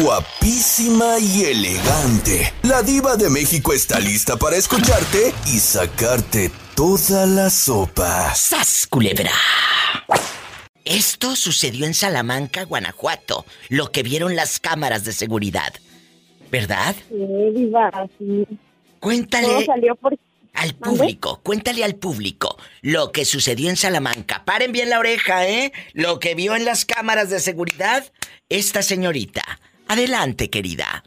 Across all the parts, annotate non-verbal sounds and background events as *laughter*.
Guapísima y elegante. La diva de México está lista para escucharte y sacarte toda la sopa. ¡Sas, culebra! Esto sucedió en Salamanca, Guanajuato, lo que vieron las cámaras de seguridad. ¿Verdad? Sí, diva, sí. Cuéntale Todo salió por... al público, cuéntale al público lo que sucedió en Salamanca. Paren bien la oreja, ¿eh? Lo que vio en las cámaras de seguridad esta señorita. Adelante, querida.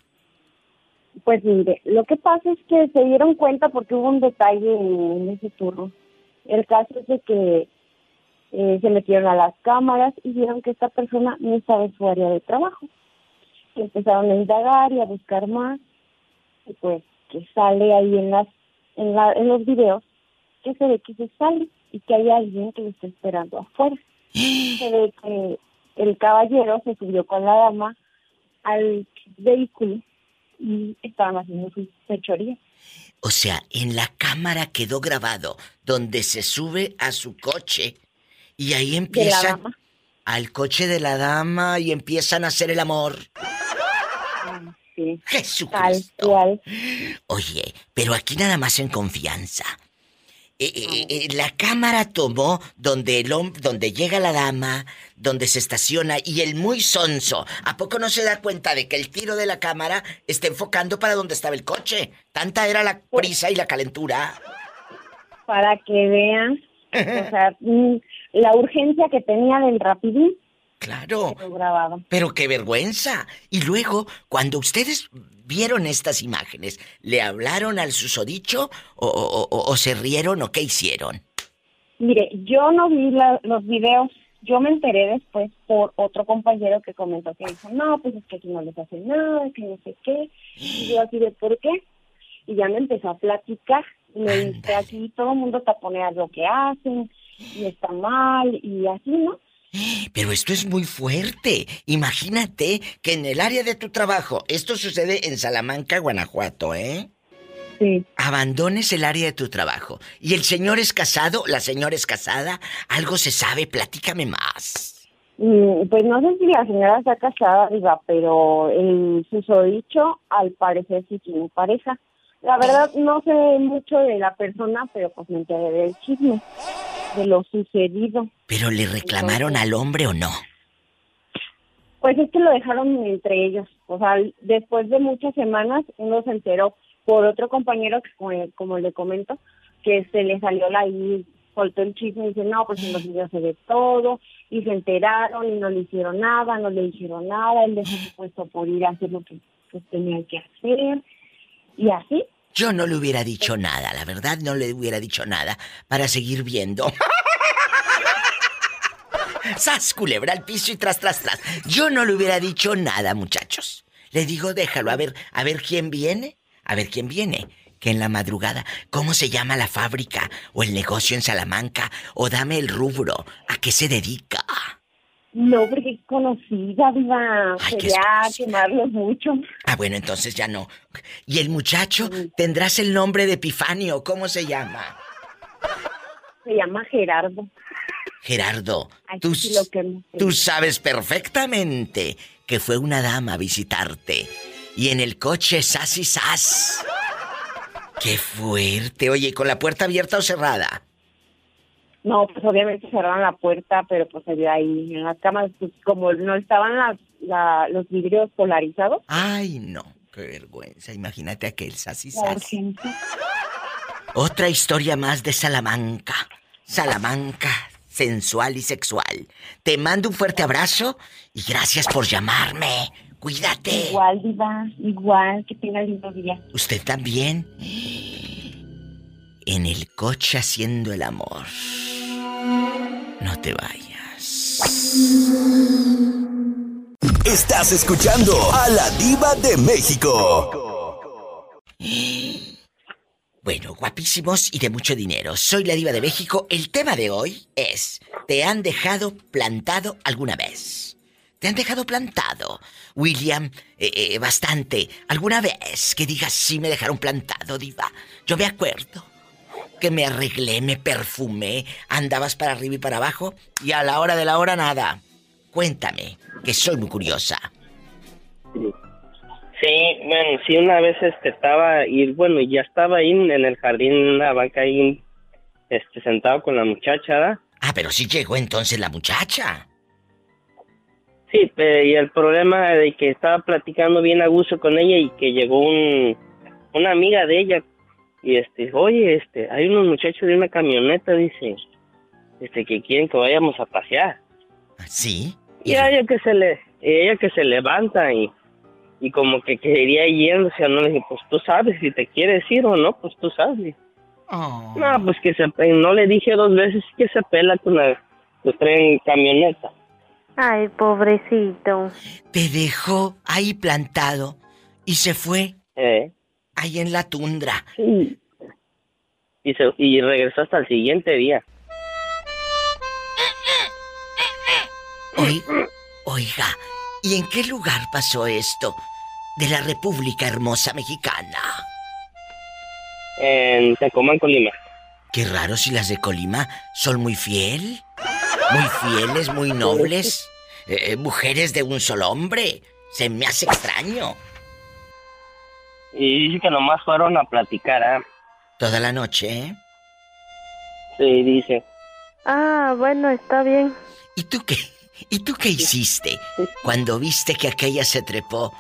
Pues mire, lo que pasa es que se dieron cuenta porque hubo un detalle en ese turno. El caso es de que eh, se metieron a las cámaras y vieron que esta persona no estaba en su área de trabajo. Y empezaron a indagar y a buscar más. Y pues que sale ahí en las en, la, en los videos que se ve que se sale y que hay alguien que lo está esperando afuera. *gasps* Se ve que el caballero se subió con la dama al vehículo y estaban haciendo su fechoría. O sea, en la cámara quedó grabado donde se sube a su coche y ahí empieza al coche de la dama y empiezan a hacer el amor. Sí, tal Jesucristo. cual. Oye, pero aquí nada más en confianza. Eh, eh, eh, la cámara tomó donde el donde llega la dama, donde se estaciona y el muy sonso. ¿A poco no se da cuenta de que el tiro de la cámara está enfocando para donde estaba el coche? Tanta era la prisa y la calentura. Para que vean, o sea, *laughs* mm, la urgencia que tenía del rapidín, Claro. Pero qué vergüenza. Y luego, cuando ustedes vieron estas imágenes, ¿le hablaron al susodicho o, o- o- o se rieron o qué hicieron? Mire, yo no vi la- los videos, yo me enteré después por otro compañero que comentó que dijo, no, pues es que aquí no les hacen nada, que no sé qué. Y yo así de, ¿por qué? Y ya me empezó a platicar. Y me dice, aquí todo el mundo taponea lo que hacen, y está mal, y así, ¿no? Pero esto es muy fuerte. Imagínate que en el área de tu trabajo, esto sucede en Salamanca, Guanajuato, ¿eh? Sí. Abandones el área de tu trabajo. Y el señor es casado, la señora es casada, algo se sabe, platícame más. Mm, Pues no sé si la señora está casada, diga, pero el susodicho al parecer sí tiene pareja. La verdad no sé mucho de la persona, pero pues me enteré del chisme, de lo sucedido. ¿Pero le reclamaron al hombre o no? Pues es que lo dejaron entre ellos. O sea, después de muchas semanas uno se enteró por otro compañero, que como, como le comento, que se le salió la y soltó el chisme y dice, no, pues en los videos se ve todo, y se enteraron y no le hicieron nada, no le dijeron nada, él dejó su puesto por ir a hacer lo que pues, tenía que hacer, y así. Yo no le hubiera dicho nada, la verdad no le hubiera dicho nada para seguir viendo. *laughs* ¡Sas, culebra al piso y tras, tras, tras! Yo no le hubiera dicho nada, muchachos. Le digo, déjalo, a ver, a ver quién viene. A ver quién viene. Que en la madrugada, ¿cómo se llama la fábrica o el negocio en Salamanca? O dame el rubro. ¿A qué se dedica? No, porque conocida, viva, sería quemarlos mucho. Ah, bueno, entonces ya no. ¿Y el muchacho? ¿Tendrás el nombre de Epifanio? ¿Cómo se llama? Se llama Gerardo. Gerardo, Ay, tú, sí tú sabes perfectamente que fue una dama a visitarte. Y en el coche, sas y sas. ¡Qué fuerte! Oye, ¿y ¿con la puerta abierta o cerrada? No, pues obviamente cerraron la puerta, pero pues se vio ahí en las cámaras, pues como no estaban las, la- los vidrios polarizados. Ay, no. Qué vergüenza. Imagínate aquel sas y La sas. urgencia. Otra historia más de Salamanca. Salamanca, sensual y sexual. Te mando un fuerte abrazo y gracias por llamarme. Cuídate. Igual, Diva, igual, que tenga lindo día. ¿Usted también? En el coche haciendo el amor. No te vayas. Estás escuchando a la diva de México. Bueno, guapísimos y de mucho dinero. Soy la diva de México. El tema de hoy es, ¿te han dejado plantado alguna vez? ¿Te han dejado plantado? William, eh, eh, bastante. ¿Alguna vez que digas, sí me dejaron plantado, diva? Yo me acuerdo que me arreglé, me perfumé, andabas para arriba y para abajo y a la hora de la hora nada. Cuéntame, que soy muy curiosa. Sí, bueno, sí, una vez este, estaba, y bueno, ya estaba ahí en el jardín, en una banca ahí, este, sentado con la muchacha, ¿verdad? Ah, pero sí llegó entonces la muchacha. Sí, y el problema de que estaba platicando bien a gusto con ella y que llegó un, una amiga de ella y este, oye, este, hay unos muchachos de una camioneta, dice, este, que quieren que vayamos a pasear. ¿Sí? Y ella que se le, ella que se levanta y, y como que quería yéndose, no le dije, pues tú sabes si te quieres ir o no, pues tú sabes. Oh. No, pues que se, no le dije dos veces que se pela con la, que traen camioneta. Ay, pobrecito. Te dejó ahí plantado y se fue. Eh. Ahí en la tundra. Sí. Y, se, y regresó hasta el siguiente día. oiga, ¿y en qué lugar pasó esto? De la República Hermosa Mexicana. En Tecomán, Colima. Qué raro si las de Colima son muy fiel. Muy fieles, muy nobles. Eh, eh, mujeres de un solo hombre. Se me hace extraño. Y dice que nomás fueron a platicar, ¿eh? Toda la noche, ¿eh? Sí, dice. Ah, bueno, está bien. ¿Y tú qué? ¿Y tú qué hiciste cuando viste que aquella se trepó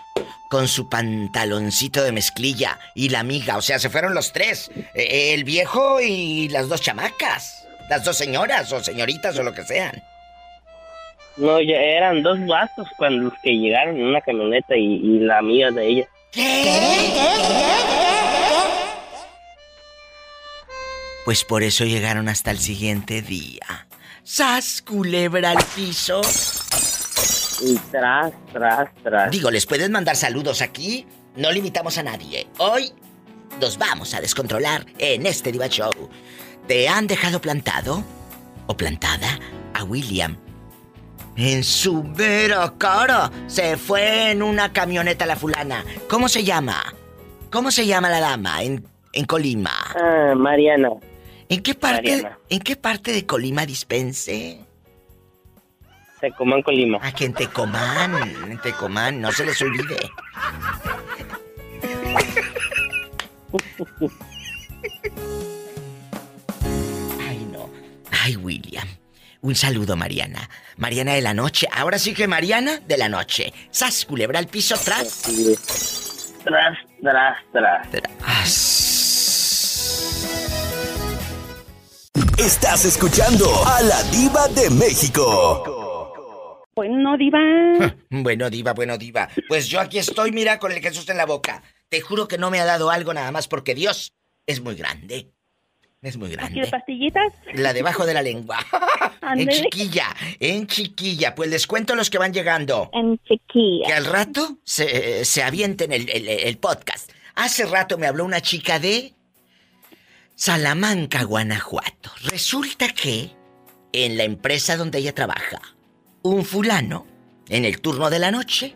con su pantaloncito de mezclilla y la amiga? O sea, se fueron los tres. Eh, el viejo y las dos chamacas. Las dos señoras o señoritas o lo que sean. No, ya eran dos vasos cuando los que llegaron en una camioneta y, la amiga de ella. Pues por eso llegaron hasta el siguiente día. ¡Sas, culebra al piso! Y tras, tras, tras. Digo, ¿les pueden mandar saludos aquí? No limitamos a nadie. Hoy nos vamos a descontrolar en este Diva Show. ¿Te han dejado plantado o plantada a William? En su vera cara se fue en una camioneta la fulana. ¿Cómo se llama? ¿Cómo se llama la dama en, en Colima? Ah, Mariana. ¿En qué parte, ¿en qué parte de Colima dispense? Tecomán, Colima. Ah, que en Tecomán, en Tecomán, no se les olvide. Ay, William. Un saludo, Mariana. Mariana de la noche. Ahora sí que Mariana de la noche. Sas, culebra al piso, tras. Tras, tras, tras. Estás escuchando a la diva de México. Bueno, diva. *laughs* bueno, diva, bueno, diva. Pues yo aquí estoy, mira, con el Jesús en la boca. Te juro que no me ha dado algo nada más porque Dios es muy grande. Es muy grande. ¿Y pastillitas? La debajo de la lengua. *laughs* en chiquilla, en chiquilla. Pues les cuento los que van llegando. En chiquilla. Que al rato se, se avienten el, el, podcast. Hace rato me habló una chica de Salamanca, Guanajuato. Resulta que en la empresa donde ella trabaja, un fulano, en el turno de la noche,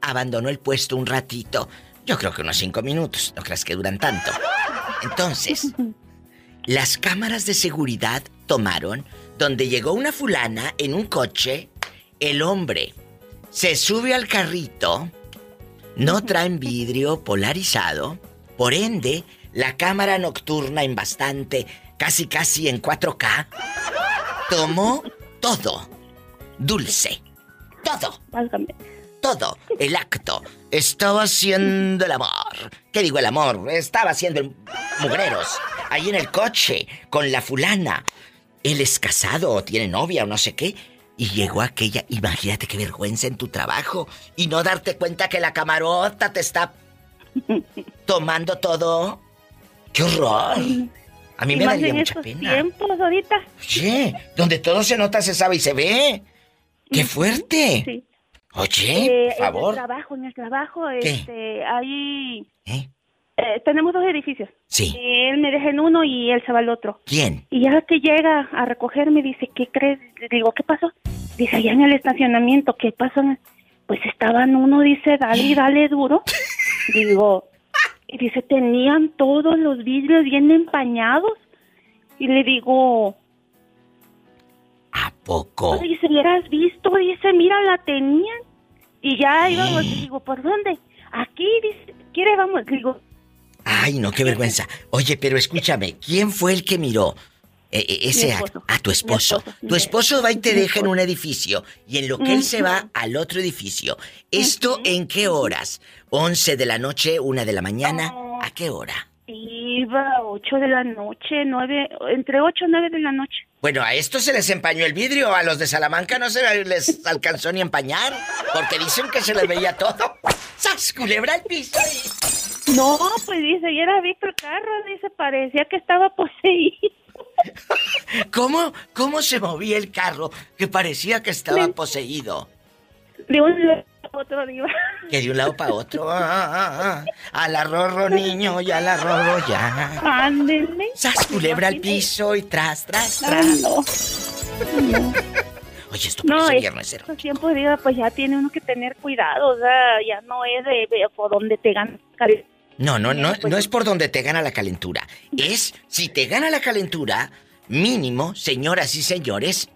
abandonó el puesto un ratito. Yo creo que unos cinco minutos. No creas que duran tanto. Entonces, *laughs* Las cámaras de seguridad tomaron donde llegó una fulana en un coche, el hombre se sube al carrito, no traen vidrio polarizado, por ende, la cámara nocturna en bastante, casi casi en 4K, tomó todo, dulce, todo. Todo, el acto. Estaba haciendo el amor. ¿Qué digo el amor? Estaba haciendo el mugreros ahí en el coche con la fulana. Él es casado o tiene novia o no sé qué. Y llegó aquella, imagínate qué vergüenza en tu trabajo y no darte cuenta que la camarota te está tomando todo. ¡Qué horror! A mí me daría mucha pena. tiempos ahorita. Oye, donde todo se nota, se sabe y se ve. ¡Qué fuerte! Sí. Oye, por favor. En el trabajo, en el trabajo, este, ahí... ¿Eh? Eh, tenemos dos edificios. Sí. Él me deja en uno y él se va al otro. ¿Quién? Y ya que llega a recogerme, dice, ¿qué crees? Le digo, ¿qué pasó? Dice, allá en el estacionamiento, ¿qué pasó? Pues estaban uno, dice, dale y dale duro. *laughs* digo, y dice, tenían todos los vidrios bien empañados. Y le digo... ¿A poco? Dice, ¿hubieras visto? Dice, mira, la tenían. Y ya íbamos, y digo, ¿por dónde? Aquí, dice, ¿quiere vamos? Digo, Ay, no, qué vergüenza. Oye, pero escúchame, ¿quién fue el que miró eh, eh, ese acto? A tu esposo. esposo, Tu esposo va y te deja en un edificio y en lo que él se va al otro edificio. ¿Esto en qué horas? ¿11 de la noche, una de la mañana? ¿A qué hora? Iba a 8 de la noche, 9, entre 8 y 9 de la noche. Bueno, a estos se les empañó el vidrio, a los de Salamanca no se les alcanzó ni empañar, porque dicen que se les veía todo. ¡Sas, culebra el piso! No, pues dice, y era el carro, dice, parecía que estaba poseído. *laughs* ¿Cómo, ¿Cómo se movía el carro que parecía que estaba poseído? De un otro diva. *laughs* Que de un lado para otro. *laughs* ah, ah, ah. A la rorro niño y a la rorro ya. Ándele. ¡Sas, culebra al piso y tras, tras, Ah, tras! no. Oye, esto No, es- viernes cero. estos tiempos, diva, pues ya tiene uno que tener cuidado, o sea, ya no es de, de por donde te ganan. No, no, no, Pues no es por donde te gana la calentura. Es si te gana la calentura, mínimo, señoras y señores,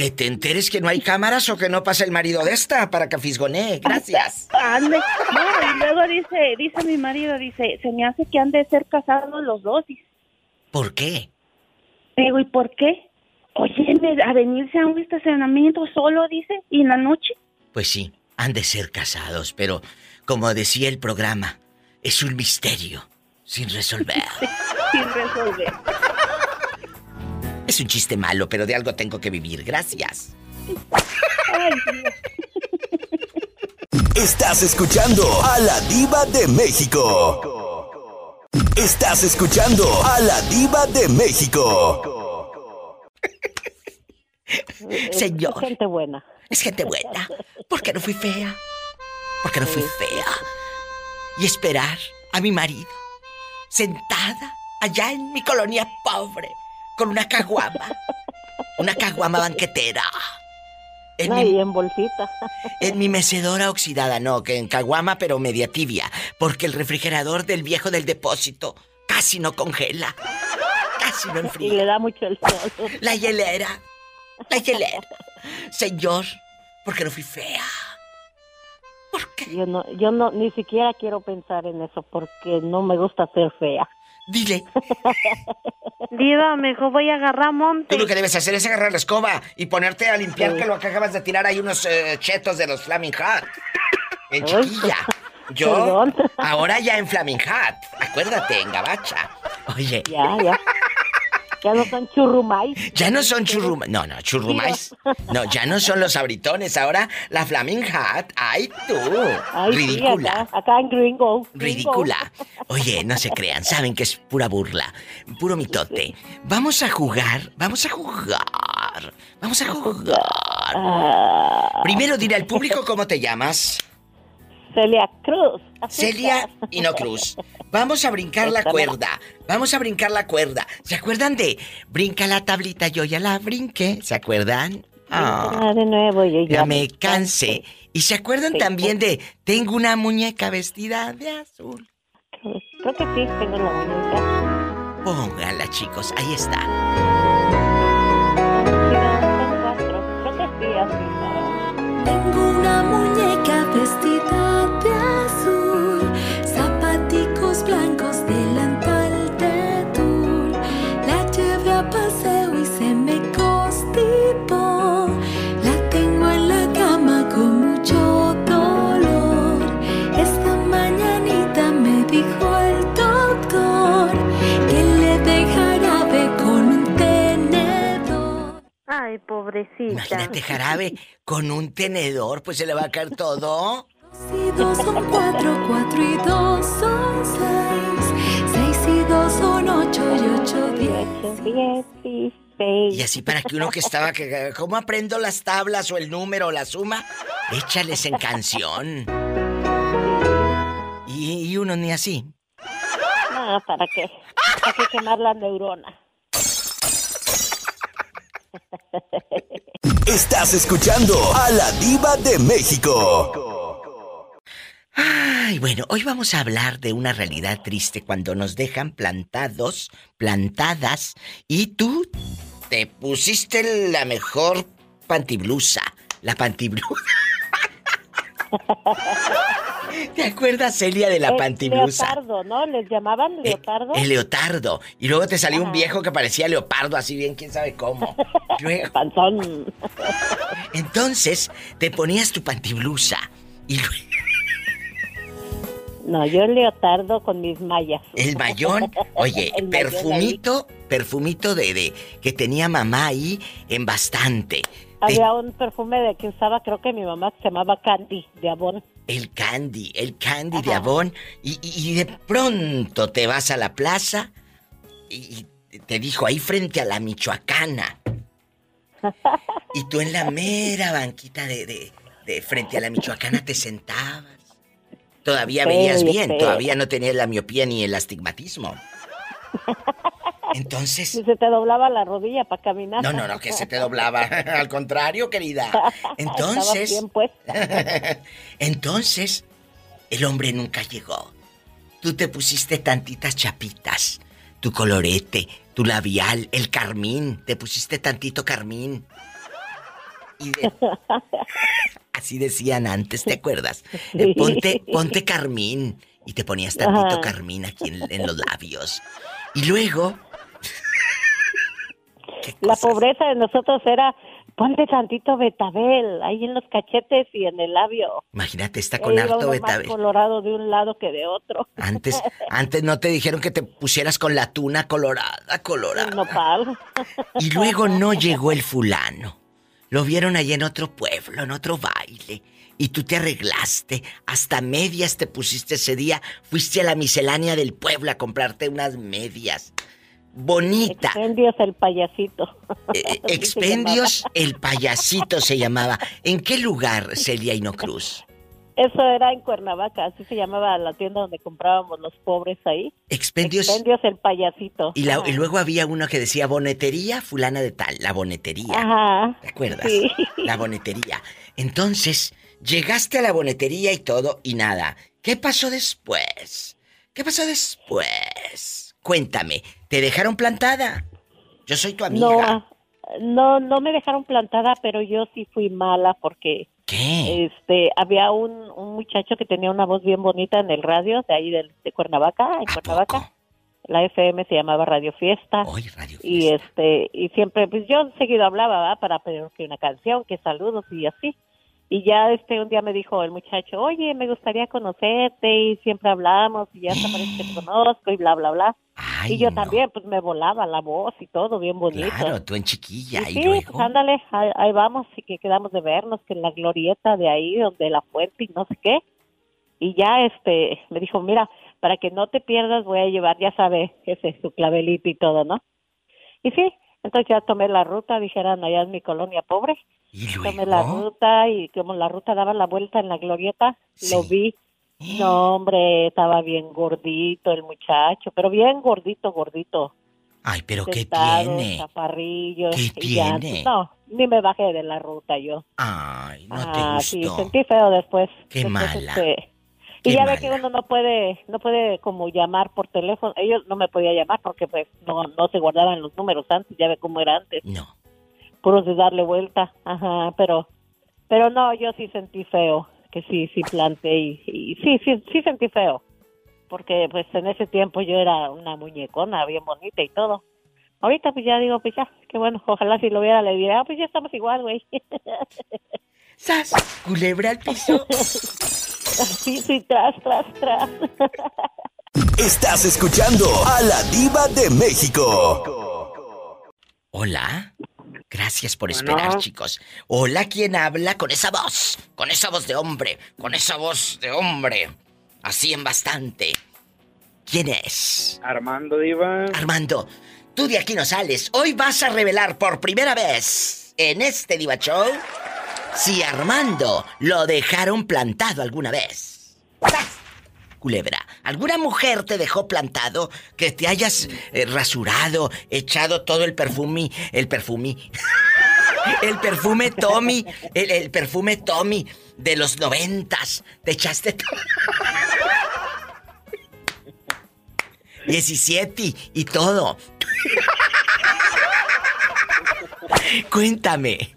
que te enteres que no hay cámaras o que no pasa el marido de esta para que fisgonee. Gracias. Ande. No, y luego dice, dice mi marido, dice, se me hace que han de ser casados los dos. ¿Por qué? Digo, ¿y por qué? Oye, a venirse a un estacionamiento solo, dice, y en la noche. Pues sí, han de ser casados, pero como decía el programa, es un misterio sin resolver. *laughs* Sin resolver. Es un chiste malo, pero de algo tengo que vivir. Gracias. Ay. Estás escuchando a la diva de México. Estás escuchando a la diva de México. Señor. Gente buena. Es gente buena. ¿Por qué no fui fea? ¿Por qué no fui fea? Y esperar a mi marido sentada allá en mi colonia pobre con una caguama. Una caguama banquetera. En No, mi, y en bolsita. *laughs* en mi mecedora oxidada, no, que en caguama pero media tibia, porque el refrigerador del viejo del depósito casi no congela. Casi no Y enfría. le da mucho el sol. La hielera. La hielera. Señor, ¿por qué no fui fea? ¿Por qué? Yo no, yo no, ni siquiera quiero pensar en eso porque no me gusta ser fea. Dile, Diva, mejor voy a agarrar monte. tú lo que debes hacer es agarrar la escoba y ponerte a limpiar que lo que acabas de tirar ahí unos eh, chetos de los Flaming Hot. En chiquilla. Yo, perdón. ahora ya en Flaming Hot. Acuérdate, en Gabacha. Oye, Ya, ya. Ya no son churrumais. ya no son churrumais. No, no, churrumais. *laughs* No, ya no son los abritones. Ahora la Flaming Hot. ¡Ay, tú! Ay, sí, Ridícula. acá, acá en Gringo. Ridícula. Oye, no se crean, saben que es pura burla, puro mitote. Vamos a jugar, vamos a jugar, vamos a jugar. Primero dile al público cómo te llamas. Celia Cruz. Celia y no Cruz. Vamos a brincar la cuerda. Vamos a brincar la cuerda. ¿Se acuerdan de brinca la tablita, yo ya la brinqué? ¿Se acuerdan? Ah, Ah, de nuevo, yo ya, ya me cansé. ¿Y se acuerdan Sí. también de tengo una muñeca vestida de azul? Creo que sí, tengo la muñeca. Póngala, chicos, ahí está. Tengo una muñeca vestida de azul, Ay, pobrecita. Imagínate jarabe con un tenedor, pues se le va a caer todo. Dos y dos son cuatro, cuatro y dos son seis, seis y dos son ocho y ocho diez. Y Y así para que uno que estaba que ¿cómo aprendo las tablas o el número o la suma? Échales en canción. Y, y uno ni así. No, ¿para qué? Hay que quemar la neurona. Estás escuchando a la diva de México. Ay, bueno, hoy vamos a hablar de una realidad triste cuando nos dejan plantados, plantadas, y tú te pusiste la mejor pantiblusa. La pantiblusa. *laughs* ¿Te acuerdas, Celia, de la El pantiblusa? Leotardo, ¿no? ¿Les llamaban Eh, leotardo? El leotardo. Y luego te salió un viejo que parecía leopardo, así bien, quién sabe cómo. *laughs* Luego, Panzón. entonces, te ponías tu pantiblusa. Y luego, No, yo el leotardo con mis mallas. el mayón, oye, *laughs* El mayón perfumito, perfumito de, de que tenía mamá ahí en bastante. Había un perfume de que usaba, creo que mi mamá, se llamaba Candy, de Avon. El candy, el candy de. Avon. Y, y- de pronto te vas a la plaza y, y te dijo ahí frente a la Michoacana. *laughs* Y tú en la mera banquita de, de- de frente a la Michoacana te sentabas. Todavía Sí, veías bien, todavía no tenías la miopía ni el astigmatismo. *laughs* Entonces, Y se te doblaba la rodilla para caminar. no, no, no, que se te doblaba. *laughs* Al contrario, querida. Entonces, bien puesta. *laughs* entonces, el hombre nunca llegó. Tú te pusiste tantitas chapitas, tu colorete, tu labial, el carmín, te pusiste tantito carmín. Y de- *laughs* Así decían antes, ¿te acuerdas? Eh. Ponte, ponte carmín. Y te ponías tantito Ajá. carmín aquí en, en los labios. Y luego... ¿Qué La pobreza de nosotros era, ponte tantito betabel ahí en los cachetes y en el labio. Imagínate, está con Ahí iba harto uno más betabel. colorado de un lado que de otro. Antes, *laughs* antes no te dijeron que te pusieras con la tuna colorada, colorada. nopal. Y luego no llegó el fulano. Lo vieron allá en otro pueblo, en otro baile. Y tú te arreglaste, hasta medias te pusiste ese día. Fuiste a la miscelánea del pueblo a comprarte unas medias. Bonita. Expendios el payasito. Eh, *laughs* se Expendios, el payasito se llamaba. ¿En qué lugar, Celia Hino Cruz? llamaba. Eso era en Cuernavaca, así se llamaba la tienda donde comprábamos los pobres ahí. Expendios. Expendios el payasito. Y, la- y luego había uno que decía bonetería fulana de tal, la bonetería. Ajá. ¿Te acuerdas? Sí. La bonetería. Entonces, llegaste a la bonetería y todo y nada. ¿Qué pasó después? ¿Qué pasó después? Cuéntame, ¿te dejaron plantada? Yo soy tu amiga. No, ah, no, no me dejaron plantada, pero yo sí fui mala porque ¿Qué? este había un, un muchacho que tenía una voz bien bonita en el radio de ahí de, Cuernavaca, en ¿A Cuernavaca. poco? La FM se llamaba Radio Fiesta. Hoy Radio y este y siempre pues yo seguido hablaba ¿verdad? para pedir que una canción que saludos y así y ya este un día me dijo el muchacho oye me gustaría conocerte y siempre hablamos y ya parece que te conozco y bla bla bla Ay, y yo no. también pues me volaba la voz y todo bien bonito Claro, tú en chiquilla y y, sí, luego. pues ándale, ahí, ahí vamos y que quedamos de vernos, que en la glorieta de ahí, donde la fuente y no sé qué. Y ya este, me dijo, mira, para que no te pierdas voy a llevar, ya sabes, ese su clavelito y todo, ¿no? Y sí, entonces ya tomé la ruta, dijeran allá en mi colonia pobre, y tomé la ruta y como la ruta daba la vuelta en la glorieta, lo vi. No, hombre, estaba bien gordito el muchacho, pero bien gordito, gordito Ay, pero ¿qué tiene? ¿Qué tiene? no, ni me bajé de la ruta yo. Ay, no ah, te sí, gustó. sentí feo después. Qué Después, mala. este, Qué y ya ve que uno no puede, no puede como llamar por teléfono. Ellos no me podían llamar porque pues no, no se guardaban los números antes, ya ve cómo era antes, No. puros de darle vuelta, ajá, pero, pero no, yo sí sentí feo, que sí, sí planté y, y sí, sí, sí sentí feo, porque pues en ese tiempo yo era una muñecona bien bonita y todo. Ahorita pues ya digo, pues ya, qué bueno, ojalá si lo viera le diría, ah, pues ya estamos igual, güey. *laughs* ¡Sas! Culebra al piso. *laughs* sí, sí, tras, tras, tras. *laughs* Estás escuchando a la diva de México. Hola. Gracias por Bueno. esperar, chicos. Hola, ¿quién habla con esa voz? Con esa voz de hombre. Con esa voz de hombre. Así en bastante. ¿Quién es? Armando Diva. Armando, tú de aquí no sales. Hoy vas a revelar por primera vez en este Diva Show si Armando lo dejaron plantado alguna vez. ¡Sas! Culebra, ¿alguna mujer te dejó plantado que te hayas eh, rasurado, echado todo el perfume, el perfume, *laughs* el perfume Tommy, el, el perfume Tommy de los noventas? Te echaste todo. *laughs* 17 y todo. *laughs* Cuéntame.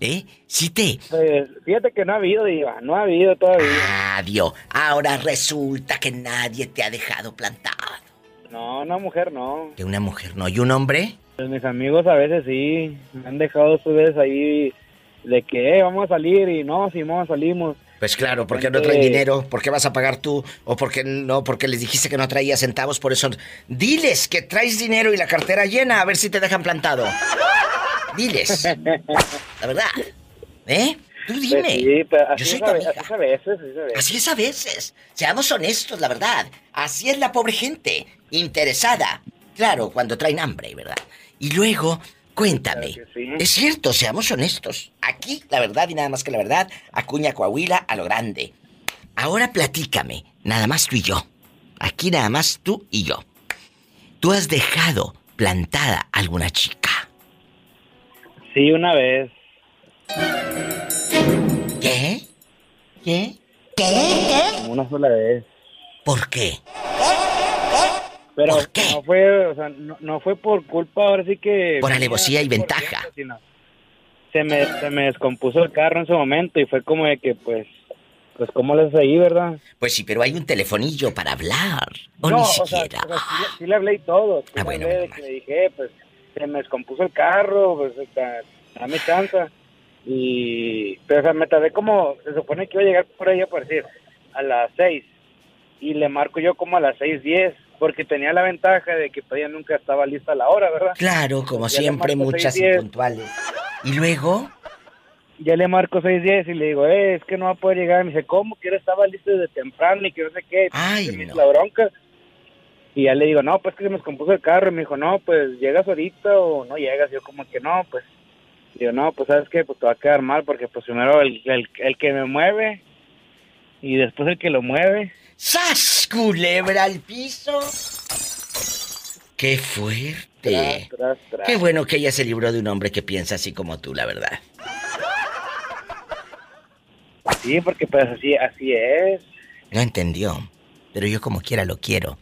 ¿Eh? Sí te... Pues, fíjate que no ha habido, Diva, no ha habido todavía. Adiós. Ahora resulta que nadie te ha dejado plantado. No, una mujer no. Que una mujer no. ¿Y un hombre? Pues mis amigos a veces sí, me han dejado sus veces ahí de que eh, vamos a salir y no, Simón, salimos. Pues claro, porque no traen dinero, ¿por qué vas a pagar tú? O porque no, porque les dijiste que no traía centavos, por eso. Diles que traes dinero y la cartera llena, a ver si te dejan plantado. Diles. La verdad. ¿Eh? Tú Pues dime. sí, pero así, Yo soy es tu amiga. así es a veces, así es a veces. Así es a veces. Seamos honestos, la verdad. Así es la pobre gente. Interesada. Claro, cuando traen hambre, ¿verdad? Y luego, cuéntame. Claro sí. Es cierto, seamos honestos. Aquí, la verdad y nada más que la verdad, Acuña Coahuila a lo grande. Ahora platícame, nada más tú y yo. Aquí nada más tú y yo. ¿Tú has dejado plantada alguna chica? Sí, una vez. ¿Qué? ¿Qué? Como una sola vez. ¿Por qué? Pero ¿Por qué? no fue, o sea, no, no fue por culpa, ahora sí que... Por alevosía y ventaja. sino Se me, se me descompuso el carro en ese momento y fue como de que, pues, pues, ¿cómo les ahí, verdad? Pues sí, pero hay un telefonillo para hablar. O no, ni o sea, siquiera. o sea, sí, le- sí le hablé y todo. Sí Ah, le bueno, hablé le dije, pues, se me descompuso el carro, pues, dame chance. Y, pero, o sea, me tardé como, se supone que iba a llegar por ahí, por decir, a las seis. Y le marco yo como a las seis diez, porque tenía la ventaja de que todavía nunca estaba lista la hora, ¿verdad? Claro, como Ya siempre, muchas 6:10. impuntuales. Y luego, Ya le marco seis diez y le digo, eh, es que no va a poder llegar. Me dice, ¿cómo? Que él estaba listo desde temprano y que no sé qué. Ay, no. La bronca. Y ya le digo, no, pues que se me descompuso el carro. Y me dijo, no, pues llegas ahorita o no llegas. Y yo como que no, pues. Digo, no, pues sabes qué, pues te va a quedar mal porque pues primero el, el, el que me mueve y después el que lo mueve. ¡sas! Culebra al piso. ¡Qué fuerte! Tras, tras, tras. Qué bueno que ella se libró de un hombre que piensa así como tú, la verdad. Sí, porque pues así, así es. No entendió. Pero yo como quiera lo quiero.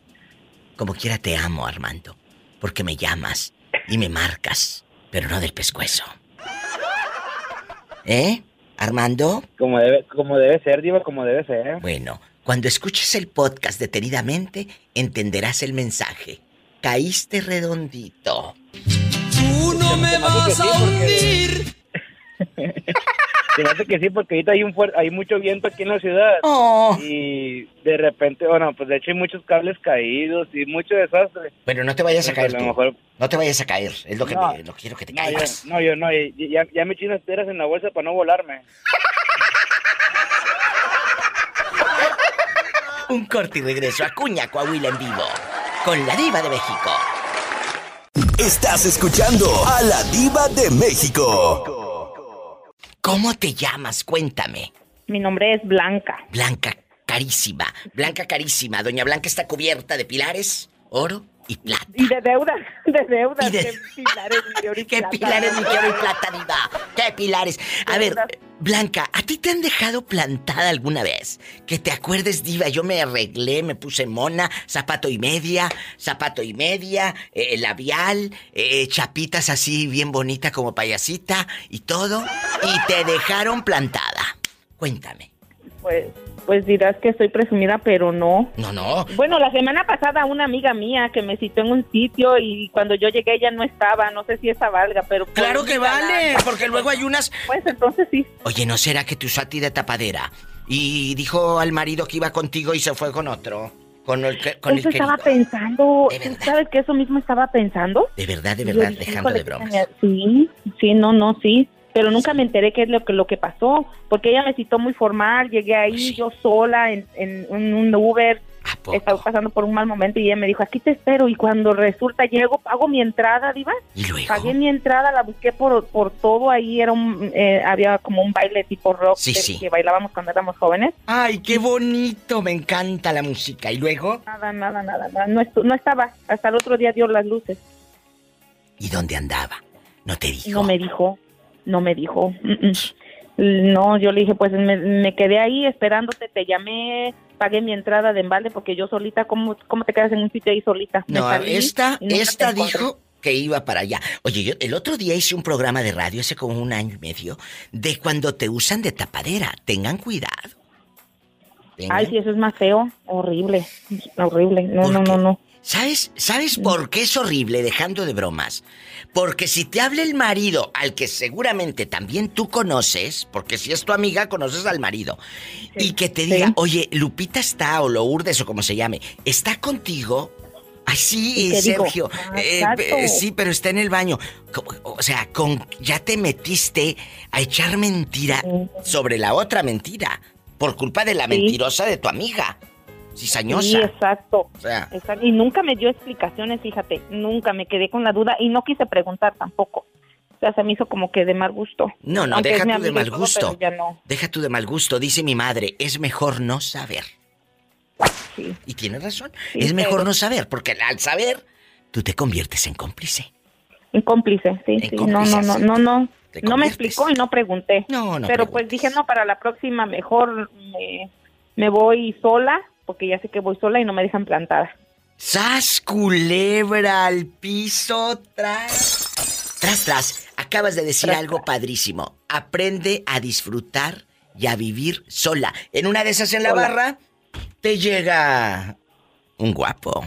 Como quiera te amo, Armando. Porque me llamas y me marcas, pero no del pescuezo. ¿Eh? Armando? Como debe, como debe ser, Diva, como debe ser. Bueno, cuando escuches el podcast detenidamente, entenderás el mensaje. Caíste redondito. Tú no me vas a hundir. *laughs* Se me hace que sí, porque ahorita hay un hay mucho viento aquí en la ciudad. Oh. Y de repente, bueno, pues de hecho hay muchos cables caídos y mucho desastre. Bueno, no te vayas a caer a tú. lo mejor- No te vayas a caer. Es lo que, No. me- lo quiero que te No, yo, caigas. no, yo no, ya, ya me eché unas piedras en la bolsa para no volarme. *laughs* Un corte y regreso a Cuña Coahuila en vivo. Con la diva de México. Estás escuchando a la diva de México. ¿Cómo te llamas? Cuéntame. Mi nombre es Blanca. Blanca carísima. Blanca carísima. Doña Blanca está cubierta de pilares, oro y plata. Y de deudas, de deudas. Y de- ¿Qué pilares, mi oro y ¿Qué plata? pilares, mi y plata, diva? ¿Qué pilares? A ver. Blanca, ¿a ti te han dejado plantada alguna vez? Que te acuerdes, diva, yo me arreglé, me puse mona, zapato y media, zapato y media, eh, labial, eh, chapitas así bien bonita como payasita y todo, y te dejaron plantada. Cuéntame. Pues, pues dirás que soy presumida, pero no. No, no. Bueno, la semana pasada una amiga mía que me citó en un sitio y cuando yo llegué ella no estaba, no sé si esa valga, pero... pues, Claro que vale, porque luego hay unas... Pues entonces sí. Oye, ¿no será que te usó a ti de tapadera? Y dijo al marido que iba contigo y se fue con otro. Con el, que- con el Eso estaba querido. pensando, De ¿tú verdad. ¿sabes que eso mismo estaba pensando? De verdad, de verdad, dejando "Híjole, de bromas. Sí, sí, no, no, sí. Pero nunca me enteré qué es lo que, lo que pasó, porque ella me citó muy formal, llegué ahí Pues sí. yo sola en, en un- un Uber, estaba pasando por un mal momento y ella me dijo, aquí te espero, y cuando resulta llego, pago mi entrada, diva, ¿Y luego? pagué mi entrada, la busqué por, por todo, ahí era un, eh, había como un baile tipo rock Sí, que, sí. que bailábamos cuando éramos jóvenes. Ay, qué bonito, me encanta la música. ¿Y luego? Nada, nada, nada, nada, no, no estaba, hasta el otro día dio las luces. ¿Y dónde andaba? ¿No te dijo? No me dijo, no me dijo. No, yo le dije, pues me, me quedé ahí esperándote, te llamé, pagué mi entrada de embalde porque yo solita, ¿cómo, cómo te quedas en un sitio ahí solita? No, salí esta, esta dijo que iba para allá. Oye, yo el otro día hice un programa de radio, hace como un año y medio, de cuando te usan de tapadera. Tengan cuidado. Tengan- Ay, sí, eso es más feo. Horrible. Horrible. No, ¿Por no, no, no. ¿Sabes? ¿Sabes por qué es horrible, dejando de bromas? Porque si te habla el marido, al que seguramente también tú conoces, porque si es tu amiga, conoces al marido, y que te diga, sí. oye, Lupita está, o Lourdes, o como se llame, ¿está contigo? Ay, sí, ¿Y qué digo? Sergio. Ah, eh, eh, sí, pero está en el baño. O sea, con, ya te metiste a echar mentira sobre la otra mentira. Por culpa de la mentirosa de tu amiga. Cizañosa. Sí, exacto. O sea. Exacto. Y nunca me dio explicaciones, fíjate. Nunca me quedé con la duda y no quise preguntar tampoco. O sea, se me hizo como que de mal gusto. No, no, Aunque deja tú de mal todo, gusto. ya no. Deja tú de mal gusto. Dice mi madre, es mejor no saber. Sí. Y tiene razón. Sí, es mejor pero- no saber, porque al saber, tú te conviertes en cómplice. En cómplice, sí, En sí. cómplice, no, no, no, no, no. No me explicó y no pregunté. No, no Pero pues dije, no, para la próxima mejor me, me voy sola, porque ya sé que voy sola y no me dejan plantada. ¡Sas culebra al piso! Tras. Tras, tras. Acabas de decir Tras, algo padrísimo. Aprende a disfrutar y a vivir sola. En una de esas en la Sola. barra, te llega un guapo.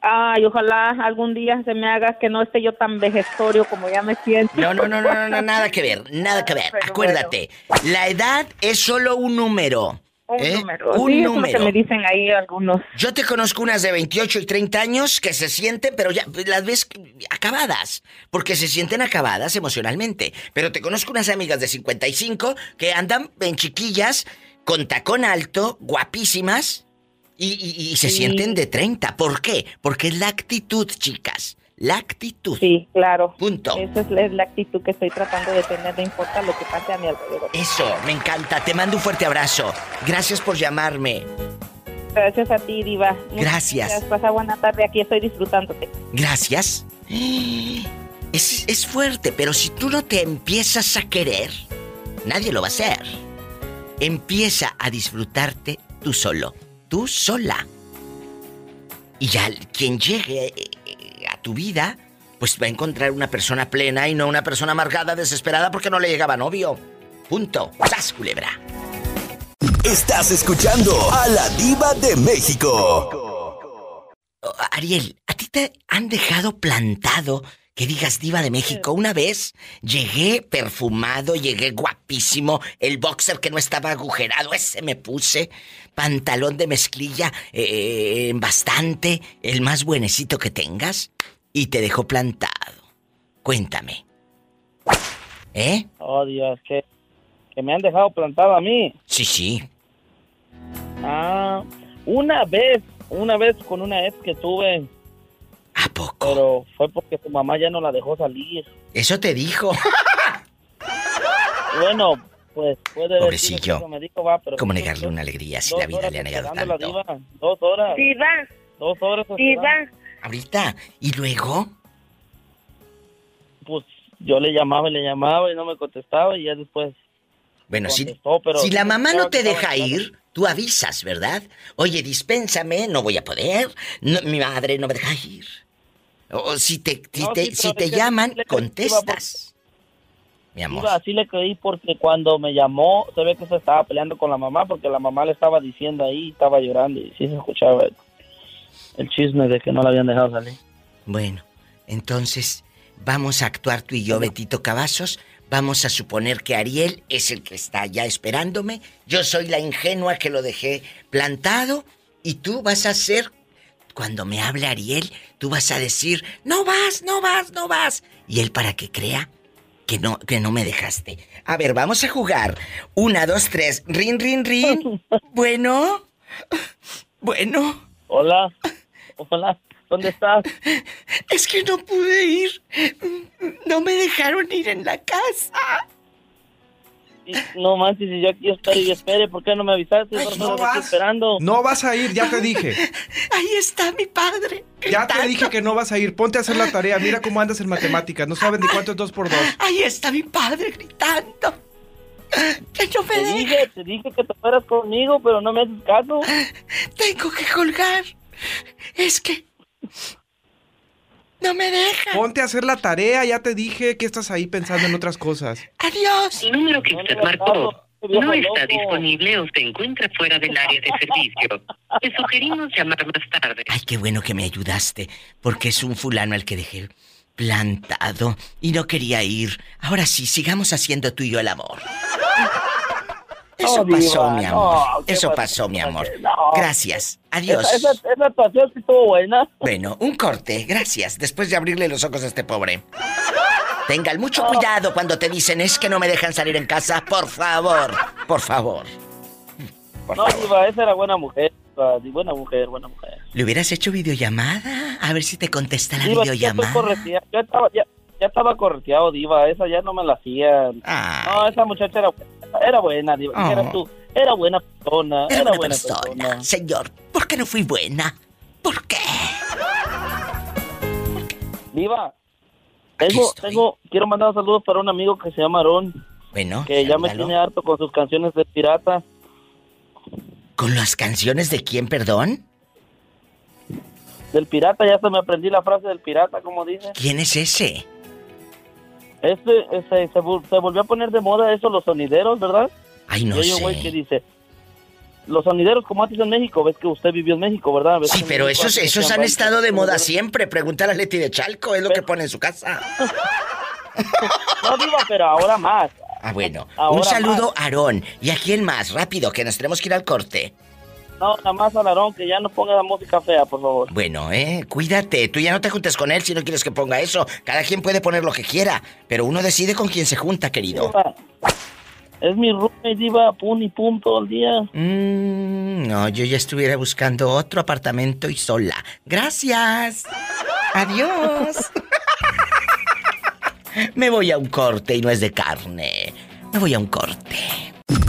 Ay, ojalá algún día se me haga que no esté yo tan vejestorio como ya me siento. No, no, no, no, no, no, nada que ver, nada que ver. *laughs* Acuérdate, la edad es solo un número. Un ¿eh? número. Un sí, eso es lo número. que me dicen ahí algunos. Yo te conozco unas de 28 y 30 años que se sienten, pero ya las ves acabadas, porque se sienten acabadas emocionalmente. Pero te conozco unas amigas de 55 que andan en chiquillas, con tacón alto, guapísimas, y, y- y se Sí. sienten de 30. ¿Por qué? Porque es la actitud, chicas. La actitud. Sí, claro. Punto. Esa es la, es la actitud que estoy tratando de tener, no importa lo que pase a mi alrededor. Eso, me encanta. Te mando un fuerte abrazo. Gracias por llamarme. Gracias a ti, Diva. Muchas Gracias. Pasa buena tarde, aquí estoy disfrutándote. Gracias. Es, es fuerte, pero si tú no te empiezas a querer, nadie lo va a hacer. Empieza a disfrutarte tú solo, tú sola. Y ya quien llegue tu vida, pues va a encontrar una persona plena y no una persona amargada, desesperada porque no le llegaba novio. Punto. ¡Sas, culebra! Estás escuchando a la diva de México. Oh, Ariel, ¿a ti te han dejado plantado que digas diva de México? Una vez llegué perfumado, llegué guapísimo, el boxer que no estaba agujerado, ese me puse, pantalón de mezclilla eh, bastante, el más buenecito que tengas, y te dejó plantado. Cuéntame. ¿Eh? Oh, Dios, que, que me han dejado plantado a mí. Sí, sí. Ah, una vez, una vez con una ex que tuve, ¿A poco? pero fue porque su mamá ya no la dejó salir. Eso te dijo. *laughs* Bueno, pues puede Pobrecillo. eso, me dijo, va, pero ¿Cómo negarle una alegría si la vida le ha negado tanto? diva, Dos horas, Diva, dos horas. Diva. esperando. Ahorita. ¿Y luego? Pues yo le llamaba y le llamaba y no me contestaba y ya después Bueno, si, pero si la mamá no te deja ir, tú avisas, ¿verdad? Oye, dispénsame, no voy a poder. no- mi madre no me deja ir. O si te, si No, te, sí, si te llaman, le contestas. Mi amor. Así le creí porque cuando me llamó, se ve que se estaba peleando con la mamá porque la mamá le estaba diciendo ahí, estaba llorando y sí se escuchaba el chisme de que no la habían dejado salir. Bueno, entonces vamos a actuar tú y yo, Betito Cavazos. Vamos a suponer que Ariel es el que está ya esperándome. Yo soy la ingenua que lo dejé plantado. Y tú vas a ser. Cuando me hable Ariel, tú vas a decir: No vas, no vas, no vas. Y él para que crea que no, que no me dejaste. A ver, vamos a jugar. Una, dos, tres. Rin, rin, rin. *laughs* Bueno. Bueno. Hola, hola, ¿dónde estás? Es que no pude ir. No me dejaron ir en la casa. Y- No manches, si yo aquí espero y espere, ¿por qué no me avisaste? Ay, no vas. esperando. No vas a ir, ya te dije. Ahí está mi padre. Ya te dije que no vas a ir. Ponte a hacer la tarea. Mira cómo andas en matemáticas. No sabes ni cuánto es dos por dos. Ahí está mi padre gritando. Te deja. dije, te dije que te fueras conmigo, pero no me haces caso. Tengo que colgar. Es que. No me deja. Ponte a hacer la tarea, ya te dije que estás ahí pensando en otras cosas. Adiós. El número que usted marcó no está disponible o se encuentra fuera del área de servicio. Le sugerimos llamar más tarde. Ay, qué bueno que me ayudaste, porque es un fulano al que dejé plantado y no quería ir. Ahora sí, sigamos haciendo tú y yo el amor. Eso pasó, mi amor. Eso pasó, mi amor. No. Gracias. Adiós. Esa, esa, esa actuación sí estuvo buena. Bueno, un corte. Gracias. Después de abrirle los ojos a este pobre. Tengan mucho cuidado cuando te dicen es que no me dejan salir en casa. Por favor. Por favor. Por No, favor. Diva, esa era buena mujer. Buena mujer, buena mujer. ¿Le hubieras hecho videollamada? A ver si te contesta la Diva, videollamada. Ya estaba, ya, ya estaba correteado, Diva. Esa ya no me la hacía. No, esa muchacha era, era buena, Diva. Oh. Era tú. Era buena persona. Era Era, buena persona. persona. Señor, ¿por qué no fui buena? Diva, tengo, tengo, quiero mandar saludos para un amigo que se llama Aarón. Bueno, Que ya me tiene harto con sus canciones de pirata. ¿Con las canciones de quién, perdón? Del pirata, ya se me aprendí la frase del pirata, como dice. ¿Quién es ese? Este, este se, se volvió a poner de moda eso, los sonideros, ¿verdad? Ay, no y hay un sé. güey que dice, los sonideros como antes en México, ves que usted vivió en México, ¿verdad? ¿Ves Sí, pero México esos, esos han "Vaya, estado de moda sonidero". siempre. Pregúntale a Leti de Chalco, es lo que pone en su casa. *laughs* No, Diva, pero ahora más. Ah, bueno. *laughs* Ahora Un saludo más. Aarón. ¿Y a quién más? Rápido, que nos tenemos que ir al corte. No, nada más a Larón, que ya no ponga la música fea, por favor. Bueno, eh, cuídate. Tú ya no te juntes con él si no quieres que ponga eso. Cada quien puede poner lo que quiera, pero uno decide con quién se junta, querido. Diva, Es mi roommate, Diva, pun y pum todo el día. Mm, no, yo ya estuviera buscando otro apartamento y sola. Gracias. Adiós. *laughs* Me voy a un corte y no es de carne. Me voy a un corte.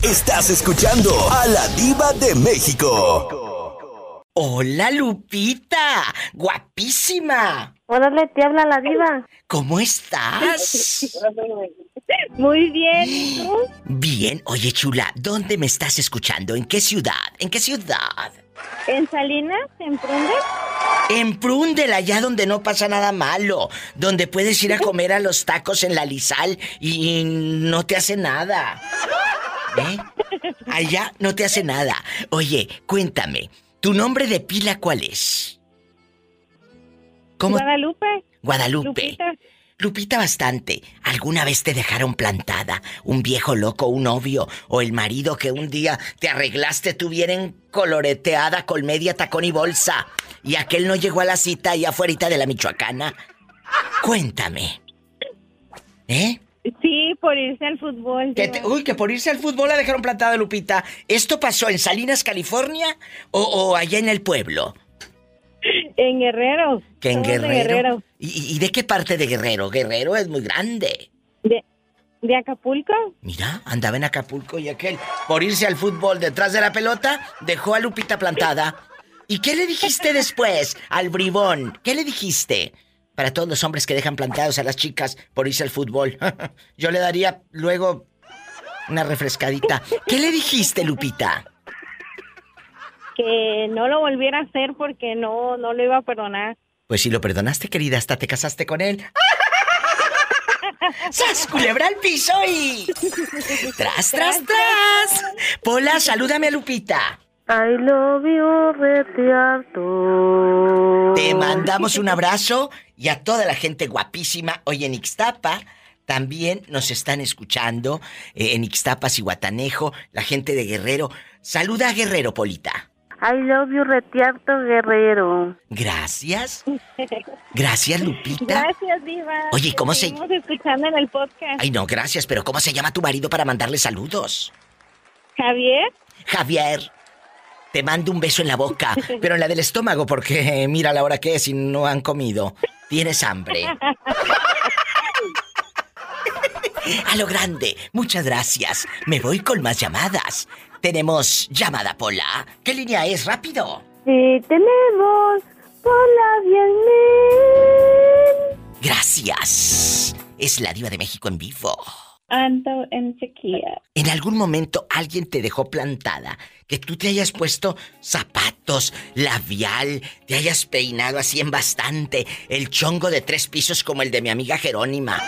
Estás escuchando a la diva de México. Hola, Lupita. Guapísima. Órale, te habla la diva. ¿Cómo estás? *laughs* Muy bien. Bien. Oye, chula, ¿dónde me estás escuchando? ¿En qué ciudad? ¿En qué ciudad? ¿En Salinas? ¿En Prunde? En Prundel, allá donde no pasa nada malo. Donde puedes ir a comer a los tacos en la Lizal y no te hace nada. ¿Eh? Allá no te hace nada. Oye, cuéntame, ¿tu nombre de pila cuál es? ¿Cómo? Guadalupe. Guadalupe. Lupita. Lupita bastante. ¿Alguna vez te dejaron plantada? ¿Un viejo loco, un novio o el marido que un día te arreglaste tú bien coloreteada con media tacón y bolsa y aquel no llegó a la cita allá afuera de la Michoacana? Cuéntame. ¿Eh? Sí, por irse al fútbol. Que diva. te- uy, que por irse al fútbol la dejaron plantada, Lupita. ¿Esto pasó en Salinas, California o, o allá en el pueblo? *laughs* En Guerrero. Que en Guerrero. Guerrero. ¿Y, y- y de qué parte de Guerrero? Guerrero es muy grande. De, de Acapulco. Mira, andaba en Acapulco y aquel, por irse al fútbol detrás de la pelota, dejó a Lupita plantada. ¿Y qué le dijiste después al bribón? ¿Qué le dijiste? Para todos los hombres que dejan plantados a las chicas por irse al fútbol. *laughs* Yo le daría luego una refrescadita. ¿Qué le dijiste, Lupita? Que no lo volviera a hacer porque no, no lo iba a perdonar. Pues si lo perdonaste, querida, hasta te casaste con él. ¡Sas, culebra al piso y... ¡Tras, tras, tras! Pola, salúdame a Lupita. I love you, Retiarto. Te mandamos un abrazo y a toda la gente guapísima hoy en Ixtapa. También nos están escuchando eh, en Ixtapas y Guatanejo, la gente de Guerrero. Saluda a Guerrero, Polita. I love you, Retiarto Guerrero. Gracias. Gracias, Lupita. Gracias, Diva. Oye, ¿cómo se- Seguimos escuchando en el podcast. Ay, no, gracias, pero ¿cómo se llama tu marido para mandarle saludos? Javier. Javier, te mando un beso en la boca, *laughs* pero en la del estómago, porque eh, mira la hora que es y no han comido. Tienes hambre. *laughs* A lo grande, muchas gracias. Me voy con más llamadas. Tenemos llamada Pola. ¿Qué línea es? Rápido. Sí, tenemos Pola bien Gracias. Es la diva de México en vivo. Ando en sequía. ¿En algún momento alguien te dejó plantada? Que tú te hayas puesto zapatos, labial, te hayas peinado así en bastante, el chongo de tres pisos como el de mi amiga Jerónima.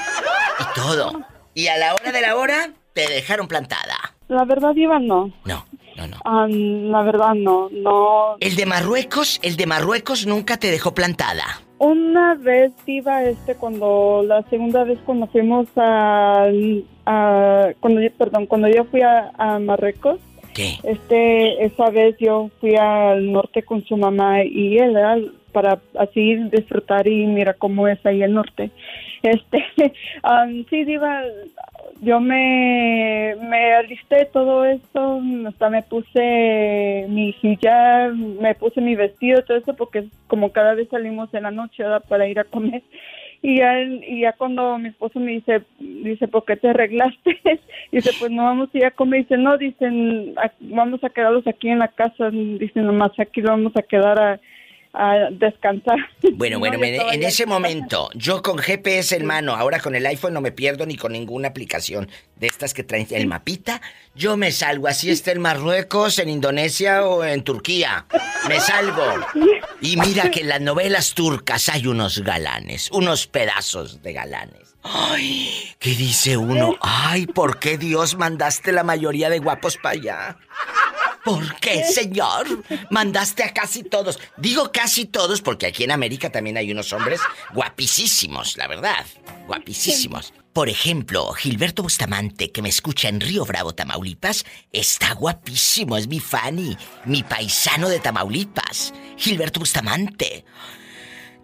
Y todo. Y a la hora de la hora, te dejaron plantada. La verdad, Diva, no. No, no, no. Ah, la verdad, no. No. El de Marruecos, el de Marruecos nunca te dejó plantada. Una vez, Diva, este, cuando. La segunda vez cuando fuimos a. a- cuando, yo- perdón, cuando yo fui a, a Marruecos. ¿Qué? Este, esa vez yo fui al norte con su mamá y él, ¿verdad? para así disfrutar y mira cómo es ahí el norte. Este, um, *laughs* sí, Diva, yo me, me alisté todo esto, hasta me puse mi hijab, me puse mi vestido, todo eso, porque como cada vez salimos en la noche ¿verdad? para ir a comer. Y ya, y ya cuando mi esposo me dice, dice, ¿por qué te arreglaste? *laughs* dice, pues no vamos a ir a comer. Dice, no, dicen, "a- vamos a quedarlos aquí en la casa. Dicen, nomás aquí lo vamos a quedar a, a descansar. Bueno, No, bueno, en, ese momento, yo con GPS en mano, ahora con el iPhone no me pierdo ni con ninguna aplicación de estas que traen el mapita. Yo me salgo, así está en Marruecos, en Indonesia o en Turquía. Me salgo. Y mira que en las novelas turcas hay unos galanes, unos pedazos de galanes. Ay, ¿qué dice uno? Ay, ¿por qué Dios mandaste la mayoría de guapos para allá? ¿Por qué, señor? Mandaste a casi todos. Digo casi todos porque aquí en América también hay unos hombres guapísimos, la verdad. Guapísimos. Por ejemplo, Gilberto Bustamante, que me escucha en Río Bravo, Tamaulipas, está guapísimo, es mi Fanny, mi paisano de Tamaulipas. Gilberto Bustamante,